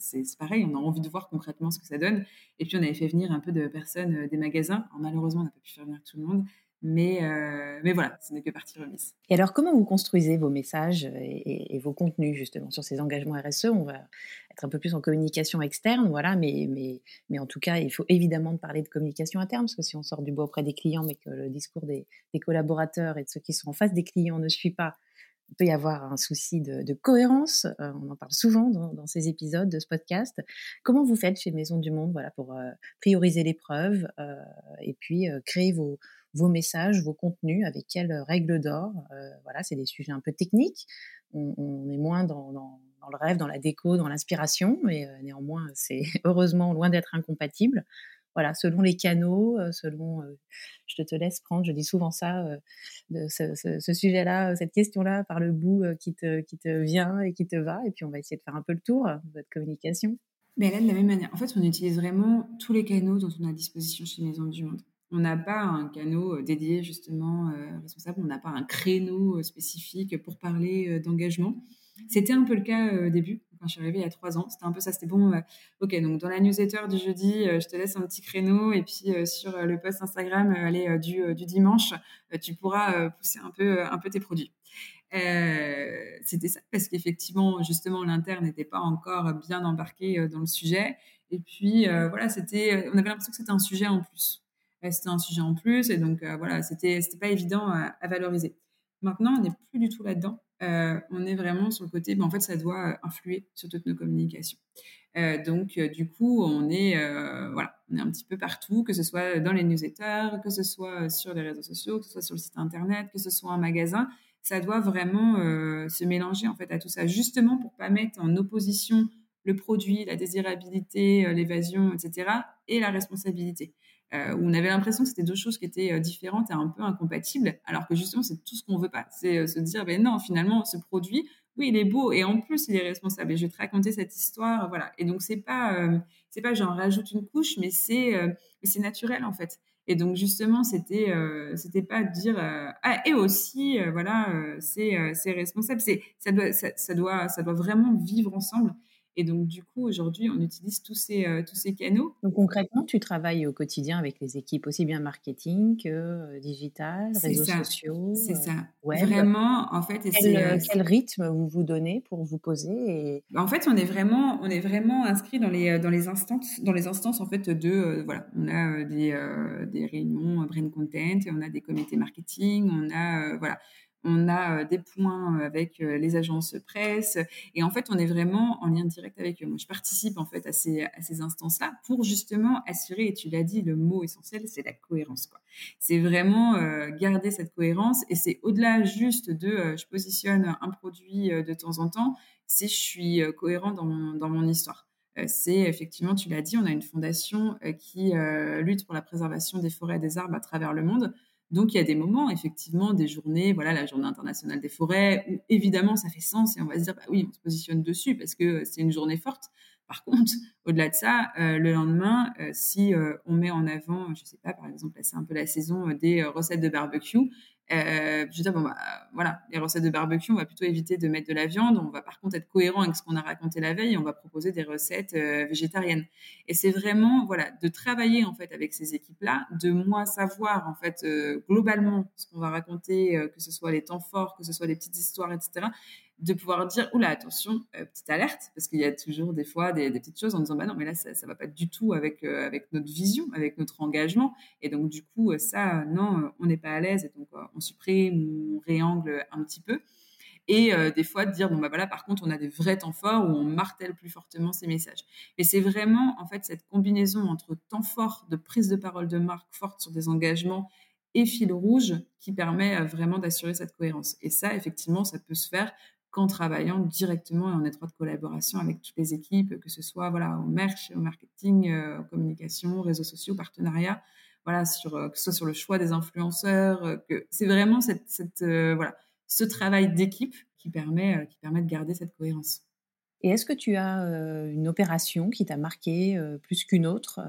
c'est pareil, on a envie de voir concrètement ce que ça donne. Et puis, on avait fait venir un peu de personnes euh, des magasins. malheureusement, on n'a pas pu faire venir tout le monde. Mais, euh, mais voilà, ce n'est que partie remise. Et alors, comment vous construisez vos messages et, vos contenus, justement, sur ces engagements RSE On va être un peu plus en communication externe, voilà, mais, mais, mais en tout cas, il faut évidemment parler de communication interne, parce que si on sort du bois auprès des clients, mais que le discours des, des collaborateurs et de ceux qui sont en face des clients ne suit pas, il peut y avoir un souci de, cohérence. Euh, on en parle souvent dans, ces épisodes de ce podcast. Comment vous faites chez Maison du Monde voilà, pour euh, prioriser l'épreuve euh, et puis créer vos, vos messages, vos contenus, avec quelles règles d'or Voilà, c'est des sujets un peu techniques. On, est moins dans, dans, le rêve, dans la déco, dans l'inspiration, mais néanmoins, c'est heureusement loin d'être incompatible voilà, selon les canaux, selon, je te laisse prendre, je dis souvent ça, ce, sujet-là, cette question-là, par le bout qui, te, qui te vient et qui te va, et puis on va essayer de faire un peu le tour de votre communication. Mais là, de la même manière, en fait, on utilise vraiment tous les canaux dont on a à disposition chez Maison du Monde. On n'a pas un canot dédié justement responsable, on n'a pas un créneau spécifique pour parler d'engagement. C'était un peu le cas au début je suis arrivée il y a trois ans. C'était un peu ça. C'était bon. Euh, ok, donc dans la newsletter du jeudi, euh, je te laisse un petit créneau. Et puis euh, sur le post Instagram, allez, du, du, dimanche, tu pourras pousser un peu, un peu tes produits. c'était ça, parce qu'effectivement, justement, l'interne n'était pas encore bien embarqué dans le sujet. Et puis, voilà, c'était, on avait l'impression que c'était un sujet en plus. c'était un sujet en plus, et donc, voilà, c'était, c'était pas évident à valoriser. Maintenant, on n'est plus du tout là-dedans. Euh, on est vraiment sur le côté, ben, en fait, ça doit euh, influer sur toutes nos communications. Euh, donc, du coup, on est, voilà, on est un petit peu partout, que ce soit dans les newsletters, que ce soit sur les réseaux sociaux, que ce soit sur le site internet, que ce soit un magasin. Ça doit vraiment se mélanger en fait à tout ça, justement pour pas mettre en opposition le produit, la désirabilité, l'évasion, etc., et la responsabilité. Euh, où on avait l'impression que c'était deux choses qui étaient euh, différentes et un peu incompatibles, alors que justement, c'est tout ce qu'on veut pas. C'est euh, se dire, ben non, finalement, ce produit, oui, il est beau et en plus, il est responsable. Et je vais te raconter cette histoire, voilà. Et donc, c'est pas, c'est pas j'en rajoute une couche, mais c'est, c'est naturel, en fait. Et donc, justement, c'était, c'était pas dire, ah, et aussi, voilà, c'est, c'est responsable. C'est, ça doit, ça doit, ça doit vraiment vivre ensemble. Et donc, du coup, aujourd'hui, on utilise tous ces, euh, tous ces canaux. Donc, concrètement, tu travailles au quotidien avec les équipes aussi bien marketing que euh, digital, réseaux sociaux. C'est ça. Euh, Vraiment, en fait. Quel, quel, rythme vous vous donnez pour vous poser et... En fait, on est vraiment, on est vraiment inscrit dans les, dans les instances, dans les instances en fait de, voilà, on a des, des réunions brain content, et on a des comités marketing, on a, voilà, on a euh, des points euh, avec euh, les agences presse et en fait on est vraiment en lien direct avec eux. Moi je participe en fait à ces, instances-là pour justement assurer, et tu l'as dit, le mot essentiel c'est la cohérence. quoi. C'est vraiment garder cette cohérence et c'est au-delà juste de je positionne un produit de temps en temps, c'est je suis cohérent dans mon, dans mon histoire c'est effectivement, tu l'as dit, on a une fondation qui lutte pour la préservation des forêts et des arbres à travers le monde. Donc il y a des moments, effectivement, des journées, voilà, la journée internationale des forêts, où évidemment ça fait sens et on va se dire, bah oui, on se positionne dessus parce que c'est une journée forte. Par contre, au-delà de ça, euh, le lendemain, euh, si euh, on met en avant, je sais pas, par exemple, c'est un peu la saison des recettes de barbecue, euh, je dis, bon, bah, voilà, les recettes de barbecue, on va plutôt éviter de mettre de la viande. On va par contre être cohérent avec ce qu'on a raconté la veille. on va proposer des recettes euh, végétariennes. Et c'est vraiment, voilà, de travailler en fait avec ces équipes-là, de moi savoir en fait euh, globalement ce qu'on va raconter, que ce soit les temps forts, que ce soit les petites histoires, etc de pouvoir dire oula attention petite alerte parce qu'il y a toujours des fois des, petites choses en disant bah non mais là ça, ça va pas du tout avec avec notre vision avec notre engagement et donc du coup ça non on n'est pas à l'aise et donc on supprime, on réangle un petit peu. et des fois de dire bon bah voilà par contre on a des vrais temps forts où on martèle plus fortement ces messages. Et c'est vraiment en fait cette combinaison entre temps fort de prise de parole de marque forte sur des engagements et fil rouge qui permet vraiment d'assurer cette cohérence. Et ça, effectivement, ça peut se faire qu'en travaillant directement et en étroite collaboration avec toutes les équipes, que ce soit voilà, au merch, au marketing, euh, aux communications, réseaux sociaux, partenariats, voilà, sur, euh, que ce soit sur le choix des influenceurs, euh, que c'est vraiment voilà, ce travail d'équipe qui permet, qui permet de garder cette cohérence. Et est-ce que tu as une opération qui t'a marqué plus qu'une autre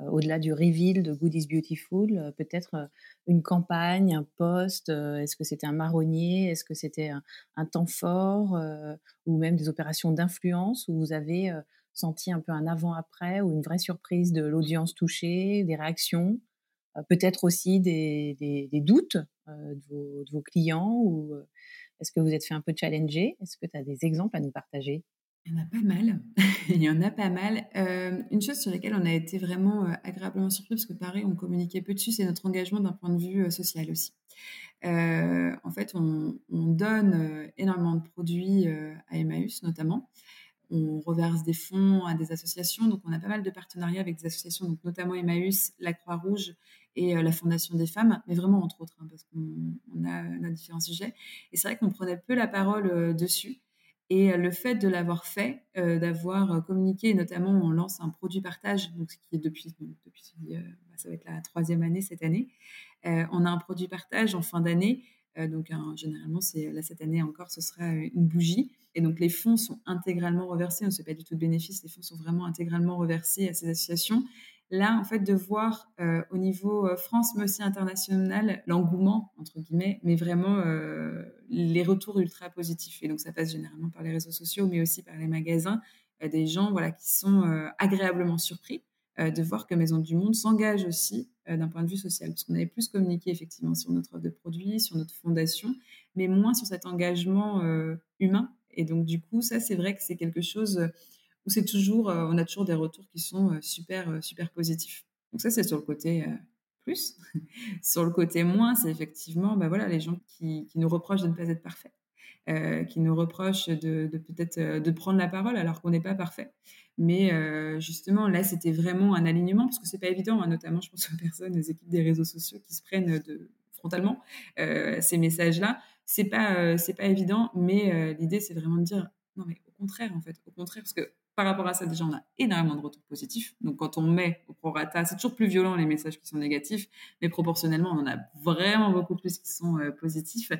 euh, au-delà du reveal de Good is Beautiful, euh, peut-être euh, une campagne, un post, est-ce que c'était un marronnier, est-ce que c'était un, temps fort, ou même des opérations d'influence où vous avez senti un peu un avant-après ou une vraie surprise de l'audience touchée, des réactions, peut-être aussi des, doutes de vos, clients, ou est-ce que vous êtes fait un peu challenger? Est-ce que tu as des exemples à nous partager? Il y en a pas mal. Il y en a pas mal. Euh, une chose sur laquelle on a été vraiment euh, agréablement surpris, parce que pareil, on communiquait peu dessus, c'est notre engagement d'un point de vue euh, social aussi. en fait, on, donne énormément de produits à Emmaüs notamment. On reverse des fonds à des associations, donc on a pas mal de partenariats avec des associations, donc notamment Emmaüs, la Croix-Rouge et la Fondation des femmes, mais vraiment entre autres, hein, parce qu'on a, a, différents sujets. Et c'est vrai qu'on prenait peu la parole dessus. Et le fait de l'avoir fait, d'avoir communiqué, notamment on lance un produit partage, donc ce qui est depuis, bah, ça va être la troisième année cette année. on a un produit partage en fin d'année, donc généralement c'est là cette année encore, ce sera une bougie. Et donc les fonds sont intégralement reversés, on ne sait pas du tout de bénéfice, les fonds sont vraiment intégralement reversés à ces associations là, en fait, de voir euh, au niveau euh, France, mais aussi international, l'engouement, entre guillemets, mais vraiment euh, les retours ultra positifs. Et donc, ça passe généralement par les réseaux sociaux, mais aussi par les magasins, des gens voilà, qui sont agréablement surpris de voir que Maison du Monde s'engage aussi d'un point de vue social. Parce qu'on avait plus communiqué effectivement sur notre offre de produits, sur notre fondation, mais moins sur cet engagement humain. Et donc, du coup, ça, c'est vrai que c'est quelque chose où c'est toujours, euh, on a toujours des retours qui sont euh, super, euh, super positifs. Donc ça, c'est sur le côté plus. sur le côté moins, c'est effectivement, bah voilà, les gens qui, nous reprochent de ne pas être parfaits, qui nous reprochent de, de peut-être de prendre la parole alors qu'on n'est pas parfait. Mais justement, là, c'était vraiment un alignement parce que c'est pas évident, hein, notamment, je pense aux personnes, aux équipes des réseaux sociaux qui se prennent de, frontalement ces messages-là. C'est pas, c'est pas évident, mais l'idée, c'est vraiment de dire non, mais au contraire, en fait, au contraire, parce que par rapport à ça, déjà, on a énormément de retours positifs. Donc, quand on met au prorata, c'est toujours plus violent les messages qui sont négatifs, mais proportionnellement, on en a vraiment beaucoup plus qui sont euh, positifs.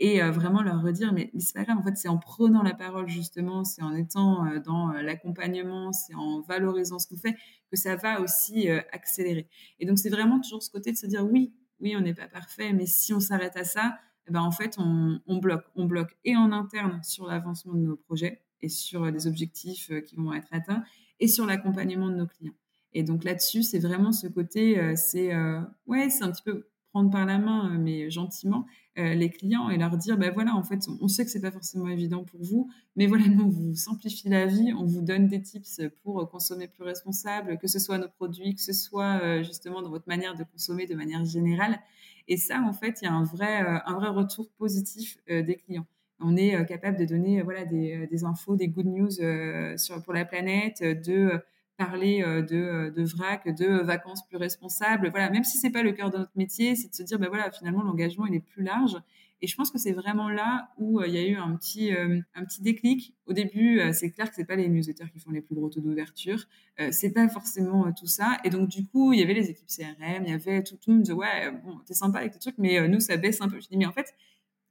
Et euh, vraiment leur redire, mais, c'est pas grave, en fait, c'est en prenant la parole, justement, c'est en étant euh, dans l'accompagnement, c'est en valorisant ce qu'on fait, que ça va aussi accélérer. Et donc, c'est vraiment toujours ce côté de se dire, oui, oui, on n'est pas parfait, mais si on s'arrête à ça, eh ben, en fait, on, on bloque. On bloque et en interne sur l'avancement de nos projets, et sur les objectifs euh, qui vont être atteints et sur l'accompagnement de nos clients. Et donc là-dessus, c'est vraiment ce côté, euh, c'est euh, ouais, c'est un petit peu prendre par la main, mais gentiment, les clients et leur dire, ben voilà, en fait, on sait que c'est pas forcément évident pour vous, mais voilà, nous, on vous simplifie la vie, on vous donne des tips pour consommer plus responsable, que ce soit nos produits, que ce soit justement dans votre manière de consommer de manière générale. Et ça, en fait, il y a un vrai, un vrai retour positif des clients on est euh, capable de donner euh, voilà, des, euh, des, infos, des good news pour la planète, de parler de, vrac, de vacances plus responsables. Voilà, même si c'est pas le cœur de notre métier, c'est de se dire, ben voilà, finalement, l'engagement, il est plus large. Et je pense que c'est vraiment là où il y a eu un petit, un petit déclic. Au début, c'est clair que c'est pas les newsletters qui font les plus gros taux d'ouverture. c'est pas forcément tout ça. Et donc, du coup, il y avait les équipes CRM, il y avait tout, le monde ouais, bon, t'es sympa avec tes trucs, mais nous, ça baisse un peu. Je dis, mais en fait,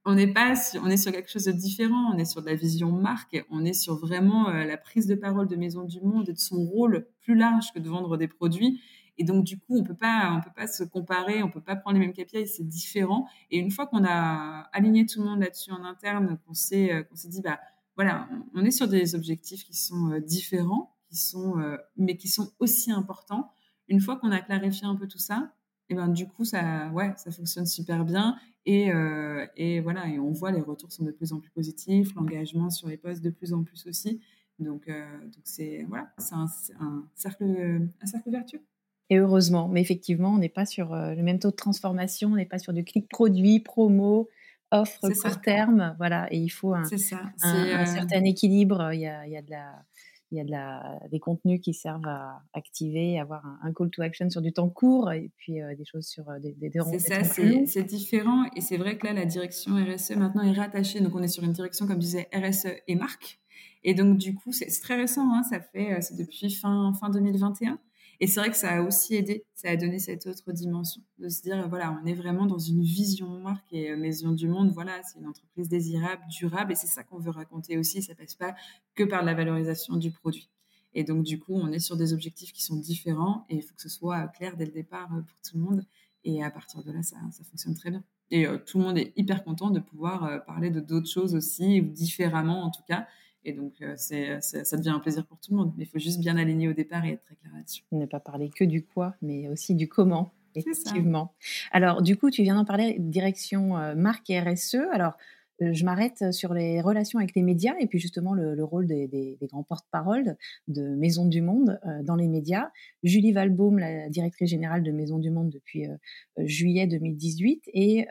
on n'est pas on est sur quelque chose de différent, on est sur de la vision marque, on est sur vraiment euh, la prise de parole de Maison du Monde et de son rôle plus large que de vendre des produits. Et donc du coup, on peut pas, on peut pas se comparer, on peut pas prendre les mêmes KPI, c'est différent. Et une fois qu'on a aligné tout le monde là-dessus en interne, qu'on s'est, euh, qu'on s'est dit bah voilà, on est sur des objectifs qui sont euh, différents, qui sont, mais qui sont aussi importants. Une fois qu'on a clarifié un peu tout ça, et ben du coup ça, ouais, ça fonctionne super bien. Et, euh, et, voilà, et on voit les retours sont de plus en plus positifs, l'engagement sur les postes de plus en plus aussi. Donc, euh, donc c'est voilà, c'est un, un, cercle, un cercle vertueux. Et heureusement, mais effectivement, on n'est pas sur euh, le même taux de transformation, on n'est pas sur du clic produit, promo, offre court terme, voilà, et il faut un, certain équilibre. Il y a, il y a de la il y a de la, des contenus qui servent à activer, avoir un, call to action sur du temps court et puis des choses sur des, des, C'est ça, c'est différent. Et c'est vrai que là, la direction RSE maintenant est rattachée. Donc, on est sur une direction, comme je disais, RSE et marque. Et donc, du coup, c'est très récent. Hein, ça fait, c'est depuis fin, fin 2021. Et c'est vrai que ça a aussi aidé, ça a donné cette autre dimension de se dire, voilà, on est vraiment dans une vision marque et euh, Maison du Monde, voilà, c'est une entreprise désirable, durable, et c'est ça qu'on veut raconter aussi. Ça passe pas que par la valorisation du produit. Et donc, du coup, on est sur des objectifs qui sont différents et il faut que ce soit clair dès le départ euh, pour tout le monde. Et à partir de là, ça, ça fonctionne très bien. Et euh, tout le monde est hyper content de pouvoir parler de d'autres choses aussi, ou différemment en tout cas. Et donc, euh, c'est, ça devient un plaisir pour tout le monde. Mais il faut juste bien aligner au départ et être très clair là-dessus. Ne pas parler que du quoi, mais aussi du comment. Effectivement. Alors, du coup, tu viens d'en parler, direction euh, marque et RSE. Alors, je m'arrête sur les relations avec les médias et puis justement le, rôle des, grands porte-parole de Maison du Monde euh, dans les médias. Julie Valbaum, la directrice générale de Maison du Monde depuis euh, juillet 2018 et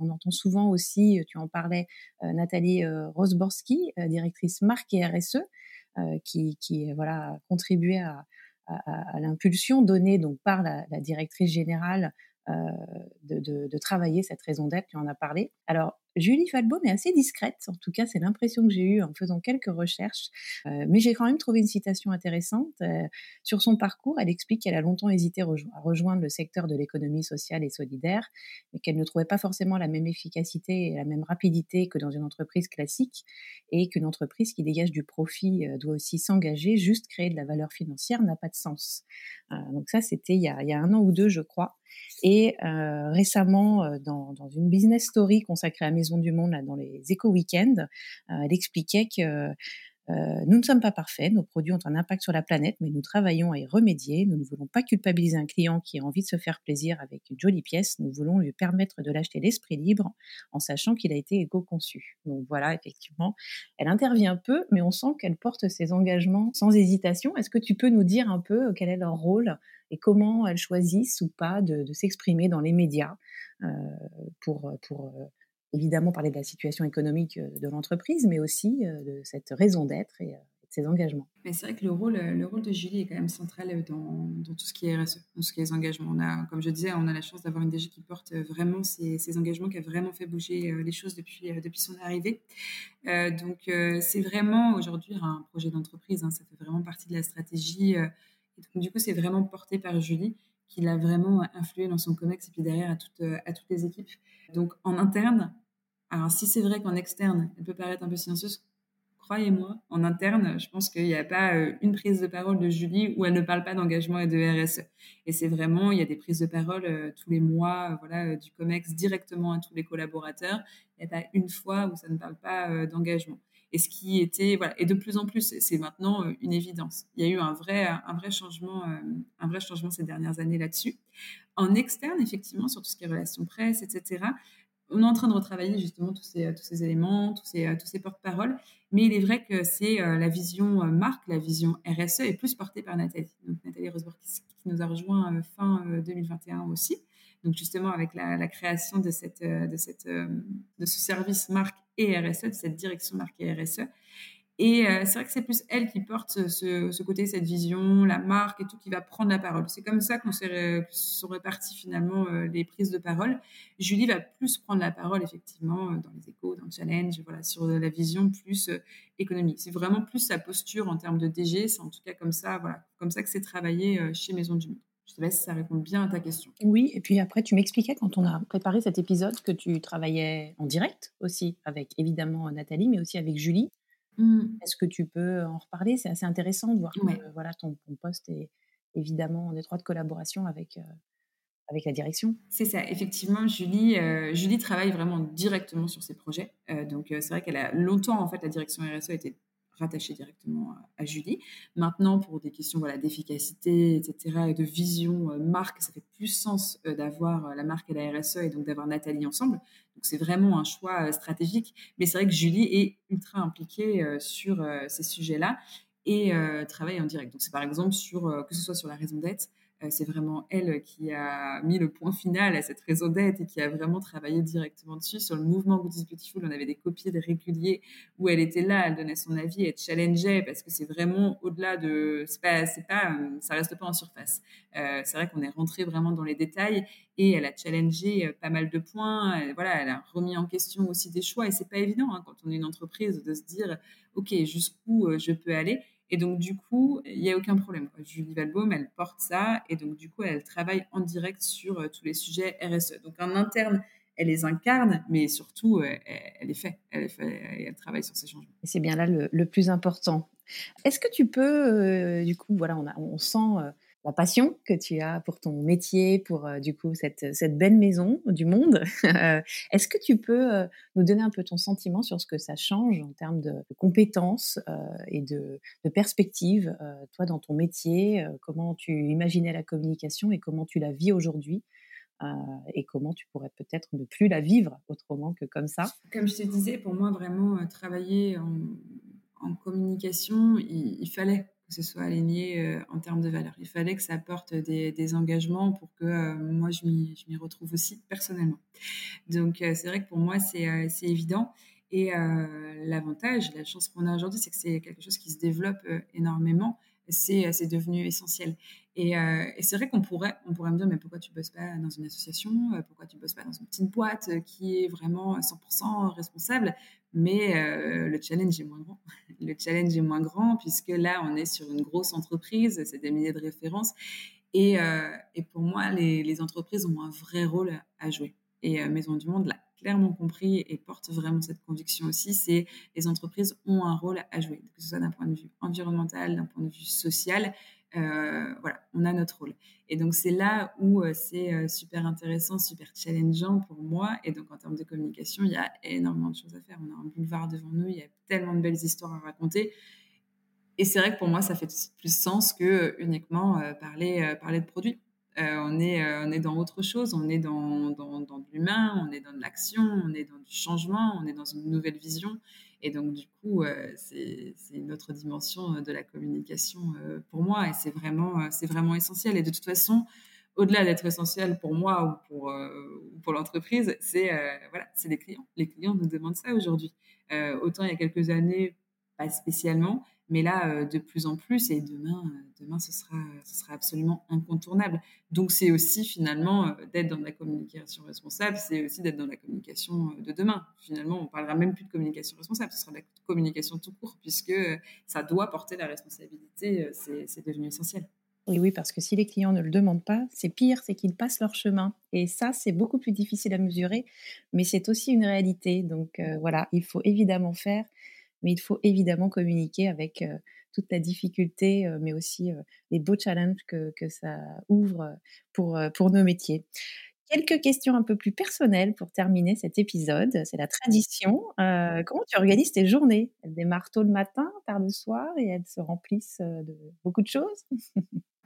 on entend souvent aussi, tu en parlais, Nathalie Rosborski, directrice marque et RSE, qui, qui voilà contribué à, l'impulsion donnée donc par la, directrice générale de, de, de, travailler cette raison d'être, tu en as parlé. Alors, Julie Falbaum est assez discrète, en tout cas c'est l'impression que j'ai eue en faisant quelques recherches, euh, mais j'ai quand même trouvé une citation intéressante. Euh, sur son parcours, elle explique qu'elle a longtemps hésité à rejoindre le secteur de l'économie sociale et solidaire, mais qu'elle ne trouvait pas forcément la même efficacité et la même rapidité que dans une entreprise classique, et qu'une entreprise qui dégage du profit euh, doit aussi s'engager, juste créer de la valeur financière n'a pas de sens. donc ça, c'était il, y a un an ou deux, je crois. Et récemment, dans, dans, une business story consacrée à Maison du Monde, là, dans les éco-weekends, euh, elle expliquait que euh, nous ne sommes pas parfaits, nos produits ont un impact sur la planète, mais nous travaillons à y remédier. Nous ne voulons pas culpabiliser un client qui a envie de se faire plaisir avec une jolie pièce. Nous voulons lui permettre de l'acheter l'esprit libre en sachant qu'il a été éco-conçu. Donc voilà, effectivement, elle intervient peu, mais on sent qu'elle porte ses engagements sans hésitation. Est-ce que tu peux nous dire un peu euh, quel est leur rôle et comment elles choisissent ou pas de, s'exprimer dans les médias pour, pour évidemment parler de la situation économique euh, de l'entreprise, mais aussi euh, de cette raison d'être et euh, de ses engagements. Mais c'est vrai que le rôle, le rôle de Julie est quand même central dans, tout ce qui est RSE, dans ce qui est les engagements. On a, comme je disais, on a la chance d'avoir une DG qui porte vraiment ces, engagements, qui a vraiment fait bouger les choses depuis, depuis son arrivée. donc c'est vraiment aujourd'hui un projet d'entreprise, hein, ça fait vraiment partie de la stratégie. Du coup, c'est vraiment porté par Julie qui l'a vraiment influé dans son COMEX et puis derrière à toutes, à toutes les équipes. Donc en interne, alors, si c'est vrai qu'en externe, elle peut paraître un peu silencieuse, croyez-moi, en interne, je pense qu'il n'y a pas euh, une prise de parole de Julie où elle ne parle pas d'engagement et de RSE. Et c'est vraiment, il y a des prises de parole euh, tous les mois, euh, voilà, du COMEX directement à tous les collaborateurs. Il n'y a pas une fois où ça ne parle pas d'engagement. Et ce qui était, voilà, et de plus en plus, c'est maintenant une évidence. Il y a eu un vrai, un vrai changement, un vrai changement ces dernières années là-dessus. En externe, effectivement, sur tout ce qui est relations presse, etc on est en train de retravailler justement tous ces, tous ces éléments, tous ces, tous ces porte-paroles. Mais il est vrai que c'est euh, la vision euh, marque, la vision RSE est plus portée par Nathalie. Donc Nathalie Rosberg qui, nous a rejoint euh, fin 2021 aussi. Donc justement avec la, création de, cette, de, ce service marque et RSE, de cette direction marque et RSE. Et euh, c'est vrai que c'est plus elle qui porte ce, côté, cette vision, la marque et tout, qui va prendre la parole. C'est comme ça qu'on sont répartis finalement euh, les prises de parole. Julie va plus prendre la parole effectivement euh, dans les échos, dans le challenge, voilà, sur la vision plus économique. C'est vraiment plus sa posture en termes de DG. C'est en tout cas comme ça, voilà, comme ça que c'est travaillé chez Maison du Monde. Je sais pas si ça répond bien à ta question. Oui, et puis après, tu m'expliquais quand on a préparé cet épisode que tu travaillais en direct aussi avec évidemment Nathalie, mais aussi avec Julie. Mmh. Est-ce que tu peux en reparler? C'est assez intéressant de voir que voilà, ton, poste est évidemment en étroite collaboration avec, euh, avec la direction. C'est ça, effectivement, Julie, euh, Julie travaille vraiment directement sur ces projets. Euh, donc c'est vrai qu'elle a longtemps, en fait, la direction RSE été rattaché directement à, Julie. Maintenant, pour des questions voilà, d'efficacité, etc., et de vision euh, marque, ça fait plus sens euh, d'avoir euh, la marque et la RSE et donc d'avoir Nathalie ensemble. Donc, c'est vraiment un choix stratégique. Mais c'est vrai que Julie est ultra impliquée sur ces sujets-là et travaille en direct. Donc, c'est par exemple sur, que ce soit sur la raison d'être, c'est vraiment elle qui a mis le point final à cette raison d'être et qui a vraiment travaillé directement dessus. Sur le mouvement Good is Beautiful, on avait des copies des réguliers où elle était là, elle donnait son avis, elle challengeait parce que c'est vraiment au-delà de, c'est pas, c'est pas, ça reste pas en surface. c'est vrai qu'on est rentré vraiment dans les détails et elle a challengé pas mal de points. Elle, voilà, elle a remis en question aussi des choix et c'est pas évident hein, quand on est une entreprise de se dire, ok, jusqu'où je peux aller? Et donc, du coup, il n'y a aucun problème. Julie Valbaum, elle porte ça. Et donc, du coup, elle travaille en direct sur euh, tous les sujets RSE. Donc, en interne, elle les incarne, mais surtout, euh, elle, est fait. Elle, est fait, elle travaille sur ces changements. Et c'est bien là le, plus important. Est-ce que tu peux, euh, du coup, voilà, on, a, on sent la passion que tu as pour ton métier, pour euh, du coup cette, cette, belle maison du monde. Euh, est-ce que tu peux euh, nous donner un peu ton sentiment sur ce que ça change en termes de, compétences et de, perspectives, toi dans ton métier, comment tu imaginais la communication et comment tu la vis aujourd'hui et comment tu pourrais peut-être ne plus la vivre autrement que comme ça? Comme je te disais, pour moi, vraiment, travailler en communication, il, fallait que ce soit aligné euh, en termes de valeur. Il fallait que ça apporte des, engagements pour que euh, moi, je m'y retrouve aussi personnellement. Donc, euh, c'est vrai que pour moi, c'est évident. Et l'avantage, la chance qu'on a aujourd'hui, c'est que c'est quelque chose qui se développe énormément. C'est devenu essentiel. Et, c'est vrai qu'on pourrait, on pourrait me dire, mais pourquoi tu bosses pas dans une association? Pourquoi tu bosses pas dans une petite boîte qui est vraiment 100% responsable? Mais euh, le challenge est moins grand. Le challenge est moins grand puisque là, on est sur une grosse entreprise, c'est des milliers de références. Et, euh, et pour moi, les, entreprises ont un vrai rôle à jouer. Et euh, Maison du Monde l'a clairement compris et porte vraiment cette conviction aussi, c'est les entreprises ont un rôle à jouer, que ce soit d'un point de vue environnemental, d'un point de vue social. Euh, voilà, on a notre rôle. Et donc c'est là où euh, c'est euh, super intéressant, super challengeant pour moi. Et donc en termes de communication, il y a énormément de choses à faire. On a un boulevard devant nous, il y a tellement de belles histoires à raconter. Et c'est vrai que pour moi, ça fait plus sens que uniquement parler, parler de produits. on, est, on est dans autre chose, on est dans, dans, dans de l'humain, on est dans de l'action, on est dans du changement, on est dans une nouvelle vision. Et donc, du coup, euh, c'est une autre dimension euh, de la communication euh, pour moi et c'est vraiment, vraiment essentiel. Et de toute façon, au-delà d'être essentiel pour moi ou pour, pour l'entreprise, c'est voilà, les clients. Les clients nous demandent ça aujourd'hui. autant il y a quelques années, pas spécialement, mais là, euh, de plus en plus, et demain, euh, demain ce, sera, ce sera absolument incontournable. Donc, c'est aussi finalement euh, d'être dans la communication responsable, c'est aussi d'être dans la communication de demain. Finalement, on parlera même plus de communication responsable, ce sera de la communication tout court, puisque ça doit porter la responsabilité, c'est devenu essentiel. Et oui, parce que si les clients ne le demandent pas, c'est pire, c'est qu'ils passent leur chemin. Et ça, c'est beaucoup plus difficile à mesurer, mais c'est aussi une réalité. Donc voilà, il faut évidemment faire mais il faut évidemment communiquer avec toute la difficulté, mais aussi les beaux challenges que, que ça ouvre pour, pour nos métiers. Quelques questions un peu plus personnelles pour terminer cet épisode. C'est la tradition. comment tu organises tes journées? Elles démarrent tôt le matin, tard le soir et elles se remplissent de beaucoup de choses?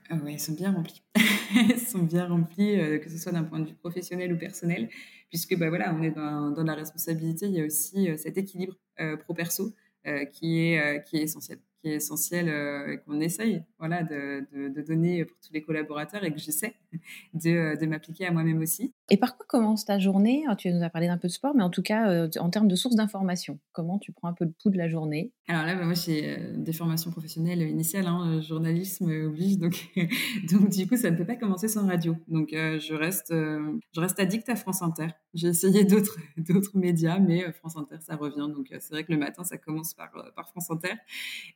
Ah oui, elles sont bien remplies. elles sont bien remplies, que ce soit d'un point de vue professionnel ou personnel, puisque bah, voilà, on est dans, dans, la responsabilité. Il y a aussi cet équilibre pro-perso. Euh, qui, est, euh, qui est essentiel qui est essentiel euh, et qu'on essaye voilà, de, de, donner pour tous les collaborateurs et que j'essaie de, de m'appliquer à moi-même aussi. Et par quoi commence ta journée? Tu nous as parlé d'un peu de sport, mais en tout cas, en termes de sources d'information, comment tu prends un peu le pouls de la journée? Alors là, bah, moi, j'ai des formations professionnelles initiales, hein, journalisme oblige, donc, donc du coup, ça ne peut pas commencer sans radio. Donc je, reste, je reste addict à France Inter. J'ai essayé d'autres médias, mais France Inter, ça revient. Donc c'est vrai que le matin, ça commence par, par France Inter.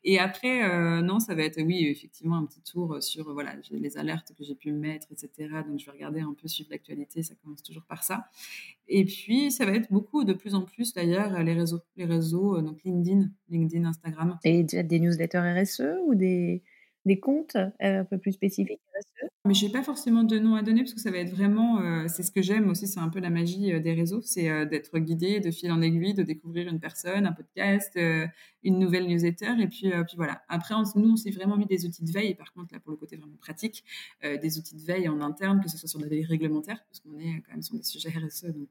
Et après, euh, non, ça va être, oui, effectivement, un petit tour sur voilà, les alertes que j'ai pu mettre, etc. Donc, je vais regarder un peu, suivre l'actualité, ça commence toujours par ça. Et puis, ça va être beaucoup, de plus en plus d'ailleurs, les réseaux, les réseaux, euh, donc LinkedIn, LinkedIn, Instagram. Et des newsletters RSE ou des, des comptes euh, un peu plus spécifiques mais je n'ai pas forcément de nom à donner parce que ça va être vraiment, euh, c'est ce que j'aime aussi, c'est un peu la magie euh, des réseaux, c'est d'être guidé de fil en aiguille, de découvrir une personne, un podcast, une nouvelle newsletter, et puis, puis voilà. Après, nous, on s'est vraiment mis des outils de veille, par contre, là, pour le côté vraiment pratique, des outils de veille en interne, que ce soit sur la veille réglementaire, parce qu'on est quand même sur des sujets RSE, donc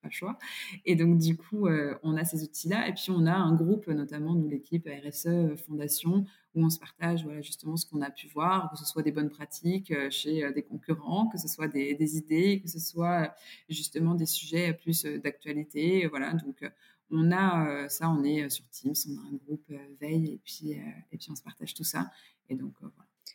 pas le choix. Et donc, du coup, on a ces outils-là, et puis on a un groupe, notamment, nous, l'équipe RSE Fondation, où on se partage voilà, justement ce qu'on a pu voir, que ce soit des bonnes pratiques pratiques chez des concurrents, que ce soit des, des, idées, que ce soit justement des sujets plus d'actualité. Voilà, donc on a ça, on est sur Teams, on a un groupe veille et puis, et puis on se partage tout ça. Et donc voilà.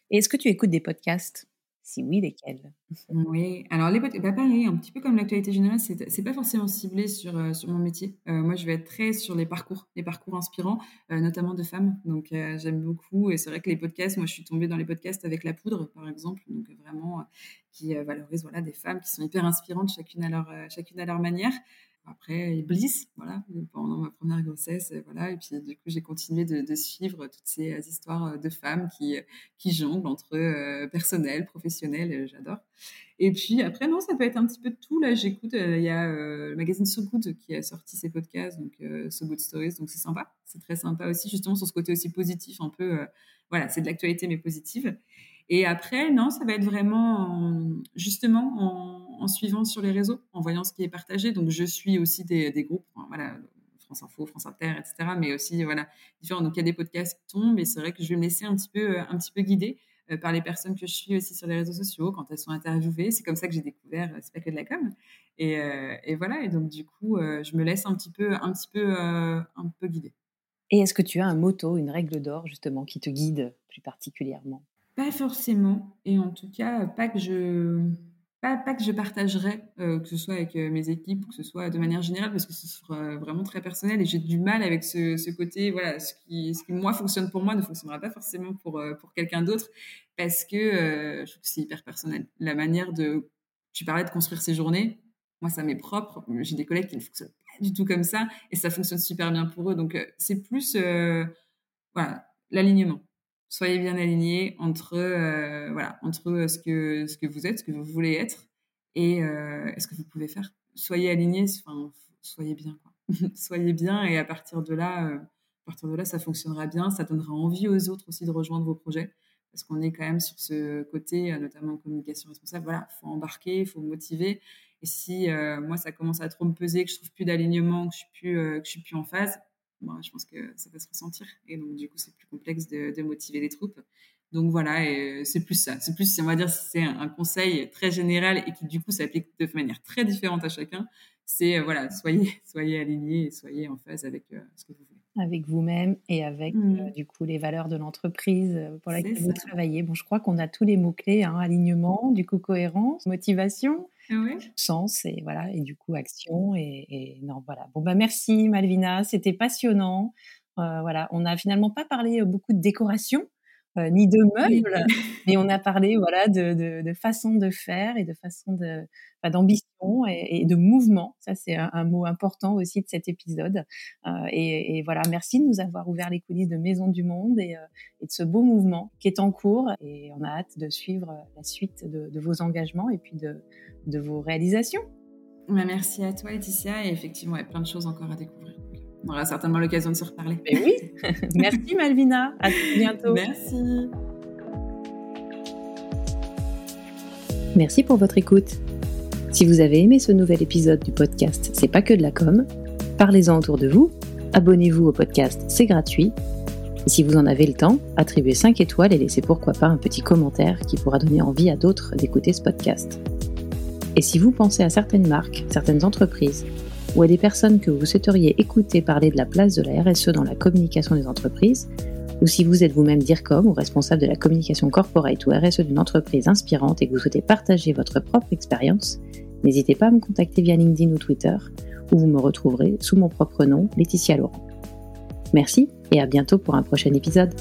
Et est-ce que tu écoutes des podcasts? Si oui, lesquels? Oui, alors les bah pareil, un petit peu comme l'actualité générale, c'est c'est pas forcément ciblé sur, euh, sur mon métier. Euh, moi, je vais être très sur les parcours, les parcours inspirants, euh, notamment de femmes. Donc, j'aime beaucoup. Et c'est vrai que les podcasts, moi, je suis tombée dans les podcasts avec La Poudre, par exemple, donc vraiment qui valorise voilà des femmes qui sont hyper inspirantes, chacune à leur chacune à leur manière. Après, Bliss, voilà, pendant ma première grossesse, euh, voilà. Et puis, du coup, j'ai continué de, suivre toutes ces euh, histoires euh, de femmes qui, qui jonglent entre personnel, professionnel, j'adore. Et puis, après, non, ça peut être un petit peu de tout. Là, j'écoute, il y a le magazine So Good qui a sorti ses podcasts, donc So Good Stories, donc c'est sympa. C'est très sympa aussi, justement, sur ce côté aussi positif, un peu, voilà, c'est de l'actualité, mais positive. Et après, non, ça va être vraiment justement en, suivant sur les réseaux, en voyant ce qui est partagé. Donc, je suis aussi des, groupes, voilà, France Info, France Inter, etc. Mais aussi, voilà, différents. Donc, il y a des podcasts qui tombent et c'est vrai que je vais me laisser un petit peu, un petit peu guider euh, par les personnes que je suis aussi sur les réseaux sociaux quand elles sont interviewées. C'est comme ça que j'ai découvert euh, C'est pas que de la com. Et, euh, et, voilà. Et donc, du coup, je me laisse un petit peu, un petit peu, un peu guider. Et est-ce que tu as un motto, une règle d'or, justement, qui te guide plus particulièrement? Pas forcément, et en tout cas, pas que je pas, pas que je partagerais, euh, que ce soit avec euh, mes équipes ou que ce soit de manière générale, parce que ce sera vraiment très personnel et j'ai du mal avec ce, ce, côté, voilà, ce qui, ce qui moi fonctionne pour moi ne fonctionnera pas forcément pour, euh, pour quelqu'un d'autre, parce que je trouve que c'est hyper personnel. La manière de, tu parlais de construire ses journées, moi ça m'est propre, j'ai des collègues qui ne fonctionnent pas du tout comme ça et ça fonctionne super bien pour eux, donc c'est plus, voilà, l'alignement soyez bien alignés entre, euh, entre ce que, vous êtes, ce que vous voulez être et euh, ce que vous pouvez faire. Soyez alignés, soyez bien, quoi. soyez bien et à partir de là, euh, de là, ça fonctionnera bien, ça donnera envie aux autres aussi de rejoindre vos projets parce qu'on est quand même sur ce côté, notamment en communication responsable. Voilà, faut embarquer, il faut motiver. Et si moi ça commence à trop me peser, que je trouve plus d'alignement, que je suis suis plus en phase, je pense que ça va se ressentir. Et donc, du coup, c'est plus complexe de, motiver les troupes. Donc voilà, et c'est plus ça. C'est plus, on va dire, c'est un, conseil très général et qui du coup s'applique de manière très différente à chacun. C'est euh, voilà, soyez, soyez alignés et soyez en phase avec euh, ce que vous voulez. Avec vous-même et avec mmh. euh, du coup les valeurs de l'entreprise pour laquelle vous travaillez. Bon, je crois qu'on a tous les mots clés hein, alignement, du coup cohérence, motivation, sens et voilà et du coup action et, non voilà bon bah merci Malvina c'était passionnant euh, voilà on n'a finalement pas parlé euh, beaucoup de décoration euh, ni de meubles mais on a parlé voilà de, de, façon de faire et de façon de d'ambition et, de mouvement. Ça c'est un, mot important aussi de cet épisode. Et, voilà merci de nous avoir ouvert les coulisses de Maison du Monde et, de ce beau mouvement qui est en cours. Et on a hâte de suivre la suite de, de vos engagements et puis de de vos réalisations. Bah, merci à toi Laetitia. Et effectivement il y a plein de choses encore à découvrir. On aura certainement l'occasion de se reparler. Mais oui, merci Malvina, à bientôt. Merci. Merci pour votre écoute. Si vous avez aimé ce nouvel épisode du podcast C'est pas que de la com, parlez-en autour de vous, abonnez-vous au podcast, c'est gratuit. Et si vous en avez le temps, attribuez 5 étoiles et laissez pourquoi pas un petit commentaire qui pourra donner envie à d'autres d'écouter ce podcast. Et si vous pensez à certaines marques, certaines entreprises, ou à des personnes que vous souhaiteriez écouter parler de la place de la RSE dans la communication des entreprises, ou si vous êtes vous-même DIRCOM ou responsable de la communication corporate ou RSE d'une entreprise inspirante et que vous souhaitez partager votre propre expérience, n'hésitez pas à me contacter via LinkedIn ou Twitter, où vous me retrouverez sous mon propre nom, Laetitia Laurent. Merci et à bientôt pour un prochain épisode.